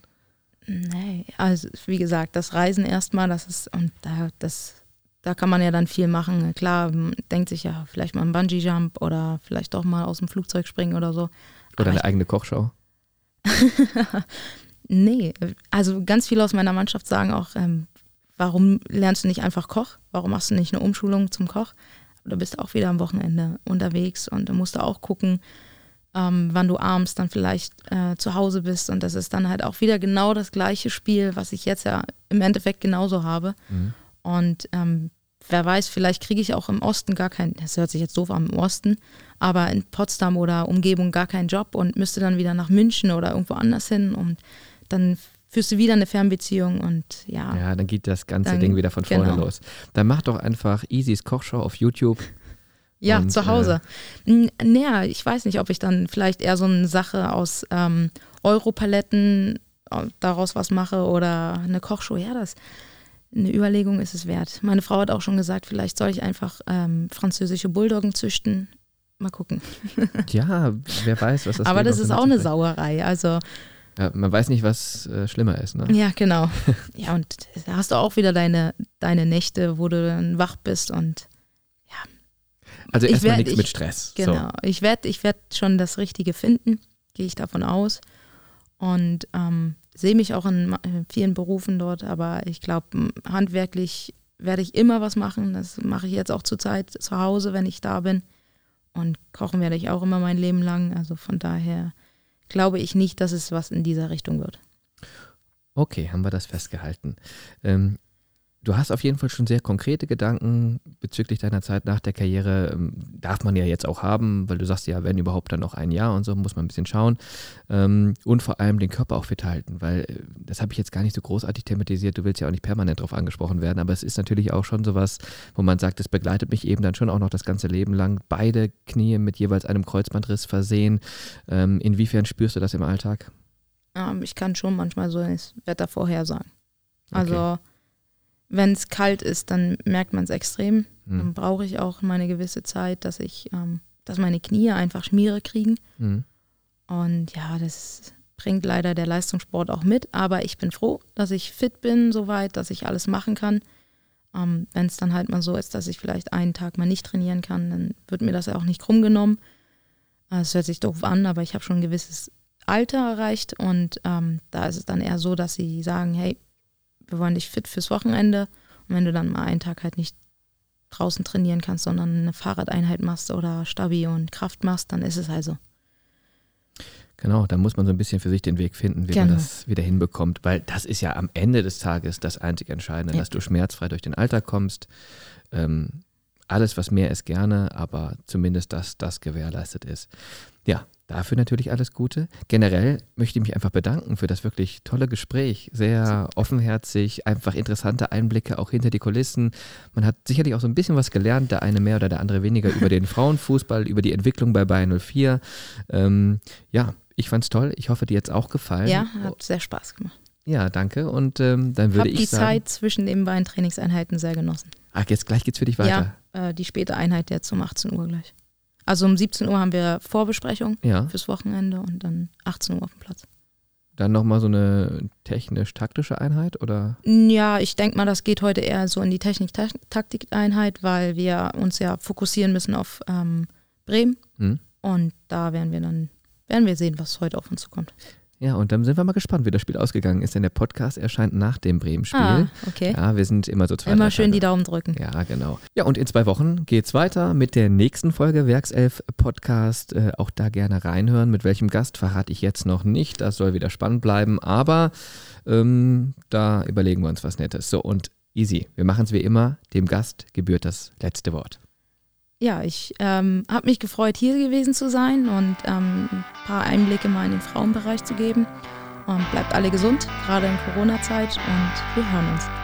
Speaker 3: Nee, also wie gesagt, das Reisen erstmal, das ist, und da, das, da kann man ja dann viel machen. Klar, man denkt sich ja, vielleicht mal ein Bungee-Jump oder vielleicht doch mal aus dem Flugzeug springen oder so.
Speaker 1: Oder
Speaker 3: Aber
Speaker 1: eine eigene Kochshow? *laughs*
Speaker 3: Nee, also ganz viele aus meiner Mannschaft sagen auch, ähm, warum lernst du nicht einfach Koch? Warum machst du nicht eine Umschulung zum Koch? Du bist auch wieder am Wochenende unterwegs und du musst auch gucken, ähm, wann du abends dann vielleicht äh, zu Hause bist. Und das ist dann halt auch wieder genau das gleiche Spiel, was ich jetzt ja im Endeffekt genauso habe.
Speaker 1: Mhm.
Speaker 3: Und ähm, wer weiß, vielleicht kriege ich auch im Osten gar keinen, das hört sich jetzt doof an, im Osten, aber in Potsdam oder Umgebung gar keinen Job und müsste dann wieder nach München oder irgendwo anders hin und dann führst du wieder eine Fernbeziehung und ja.
Speaker 1: Ja, dann geht das ganze
Speaker 3: Dann-
Speaker 1: Ding wieder von vorne
Speaker 3: genau.
Speaker 1: los. Dann mach doch einfach Easys Kochshow auf YouTube.
Speaker 3: Ja,
Speaker 1: Und,
Speaker 3: zu Hause. N- Naja, ich weiß nicht, ob ich dann vielleicht eher so eine Sache aus ähm, Europaletten äh, daraus was mache oder eine Kochshow. Ja, das eine Überlegung ist es wert. Meine Frau hat auch schon gesagt, vielleicht soll ich einfach ähm, französische Bulldoggen züchten. Mal gucken. *laughs*
Speaker 1: Ja, wer weiß, was das
Speaker 3: Aber
Speaker 1: Leben
Speaker 3: das ist
Speaker 1: so
Speaker 3: auch eine. Sauerei. Also,
Speaker 1: Ja, man weiß nicht, was äh, schlimmer ist. Ne?
Speaker 3: ja, genau. *laughs* Ja, und da hast du auch wieder deine, deine Nächte, wo du dann wach bist und
Speaker 1: Also
Speaker 3: Ich
Speaker 1: erstmal nichts
Speaker 3: ich-
Speaker 1: mit Stress.
Speaker 3: Genau. Ich werde ich werd schon das Richtige finden, gehe ich davon aus. Und ähm, sehe mich auch in in vielen Berufen dort, aber ich glaube, handwerklich werde ich immer was machen. Das mache ich jetzt auch zurzeit zu Hause, wenn ich da bin. Und kochen werde ich auch immer mein Leben lang. Also von daher glaube ich nicht, dass es was in dieser Richtung wird.
Speaker 1: Okay, haben wir das festgehalten. Ähm, du hast auf jeden Fall schon sehr konkrete Gedanken bezüglich deiner Zeit nach der Karriere. Ähm, darf man ja jetzt auch haben, weil du sagst ja, wenn überhaupt dann noch ein Jahr und so, muss man ein bisschen schauen. Ähm, und vor allem den Körper auch fit halten, weil äh, das habe ich jetzt gar nicht so großartig thematisiert. Du willst ja auch nicht permanent darauf angesprochen werden, aber es ist natürlich auch schon sowas, wo man sagt, es begleitet mich eben dann schon auch noch das ganze Leben lang. Beide Knie mit jeweils einem Kreuzbandriss versehen. Ähm, inwiefern spürst du das im Alltag?
Speaker 3: Ich kann schon manchmal so das Wetter vorhersagen. Also wenn es kalt ist, dann merkt man es extrem. Dann
Speaker 1: Hm.
Speaker 3: brauche ich auch meine gewisse Zeit, dass ich, ähm, dass meine Knie einfach Schmiere kriegen.
Speaker 1: Hm.
Speaker 3: Und ja, das bringt leider der Leistungssport auch mit. Aber ich bin froh, dass ich fit bin, soweit, dass ich alles machen kann. Ähm, Wenn es dann halt mal so ist, dass ich vielleicht einen Tag mal nicht trainieren kann, dann wird mir das ja auch nicht krumm genommen. Äh, Es hört sich doof an, aber ich habe schon ein gewisses Alter erreicht und ähm, da ist es dann eher so, dass sie sagen, hey, wir wollen dich fit fürs Wochenende und wenn du dann mal einen Tag halt nicht draußen trainieren kannst, sondern eine Fahrradeinheit machst oder Stabi und Kraft machst, dann ist es also.
Speaker 1: Genau, da muss man so ein bisschen für sich den Weg finden, wie man
Speaker 3: Genau.
Speaker 1: das wieder hinbekommt, weil das ist ja am Ende des Tages das einzig Entscheidende,
Speaker 3: Ja.
Speaker 1: dass du schmerzfrei durch den Alltag kommst. Ähm, alles, was mehr ist, gerne, aber zumindest, dass das gewährleistet ist. Ja, dafür natürlich alles Gute. Generell möchte ich mich einfach bedanken für das wirklich tolle Gespräch. Sehr offenherzig, einfach interessante Einblicke auch hinter die Kulissen. Man hat sicherlich auch so ein bisschen was gelernt, der eine mehr oder der andere weniger über den *laughs* Frauenfußball, über die Entwicklung bei Bayern 04. Ähm, ja, ich fand's toll. Ich hoffe, dir jetzt auch gefallen.
Speaker 3: Ja, hat sehr Spaß gemacht.
Speaker 1: Ja, danke. Und ähm, dann würde
Speaker 3: Hab
Speaker 1: ich
Speaker 3: die
Speaker 1: sagen,
Speaker 3: Zeit zwischen den beiden Trainingseinheiten sehr genossen.
Speaker 1: ach, jetzt gleich geht's für dich weiter.
Speaker 3: Ja, äh, die späte Einheit jetzt um 18 Uhr gleich. Also um 17 Uhr haben wir Vorbesprechung
Speaker 1: Ja,
Speaker 3: fürs Wochenende und dann 18 Uhr auf dem Platz.
Speaker 1: dann nochmal so eine technisch-taktische Einheit oder?
Speaker 3: Ja, ich denke mal, das geht heute eher so in die Technik-Taktik-Einheit, weil wir uns ja fokussieren müssen auf ähm, Bremen
Speaker 1: Hm?
Speaker 3: und da werden wir dann werden wir sehen, was heute auf uns zukommt.
Speaker 1: Ja, und dann sind wir mal gespannt, wie das Spiel ausgegangen ist, denn der Podcast erscheint nach dem Bremen-Spiel.
Speaker 3: Ah, okay.
Speaker 1: Ja, wir sind immer so zwei
Speaker 3: Immer schön
Speaker 1: Tage.
Speaker 3: die Daumen drücken.
Speaker 1: Ja, genau. Ja, und in zwei Wochen geht's weiter mit der nächsten Folge Werkself Podcast. Äh, auch da gerne reinhören. Mit welchem Gast verrate ich jetzt noch nicht. Das soll wieder spannend bleiben, aber ähm, da überlegen wir uns was Nettes. So, und easy. Wir machen es wie immer. Dem Gast gebührt das letzte Wort.
Speaker 3: Ja, ich ähm, habe mich gefreut, hier gewesen zu sein und ähm, ein paar Einblicke mal in den Frauenbereich zu geben. Und bleibt alle gesund, gerade in Corona-Zeit und wir hören uns.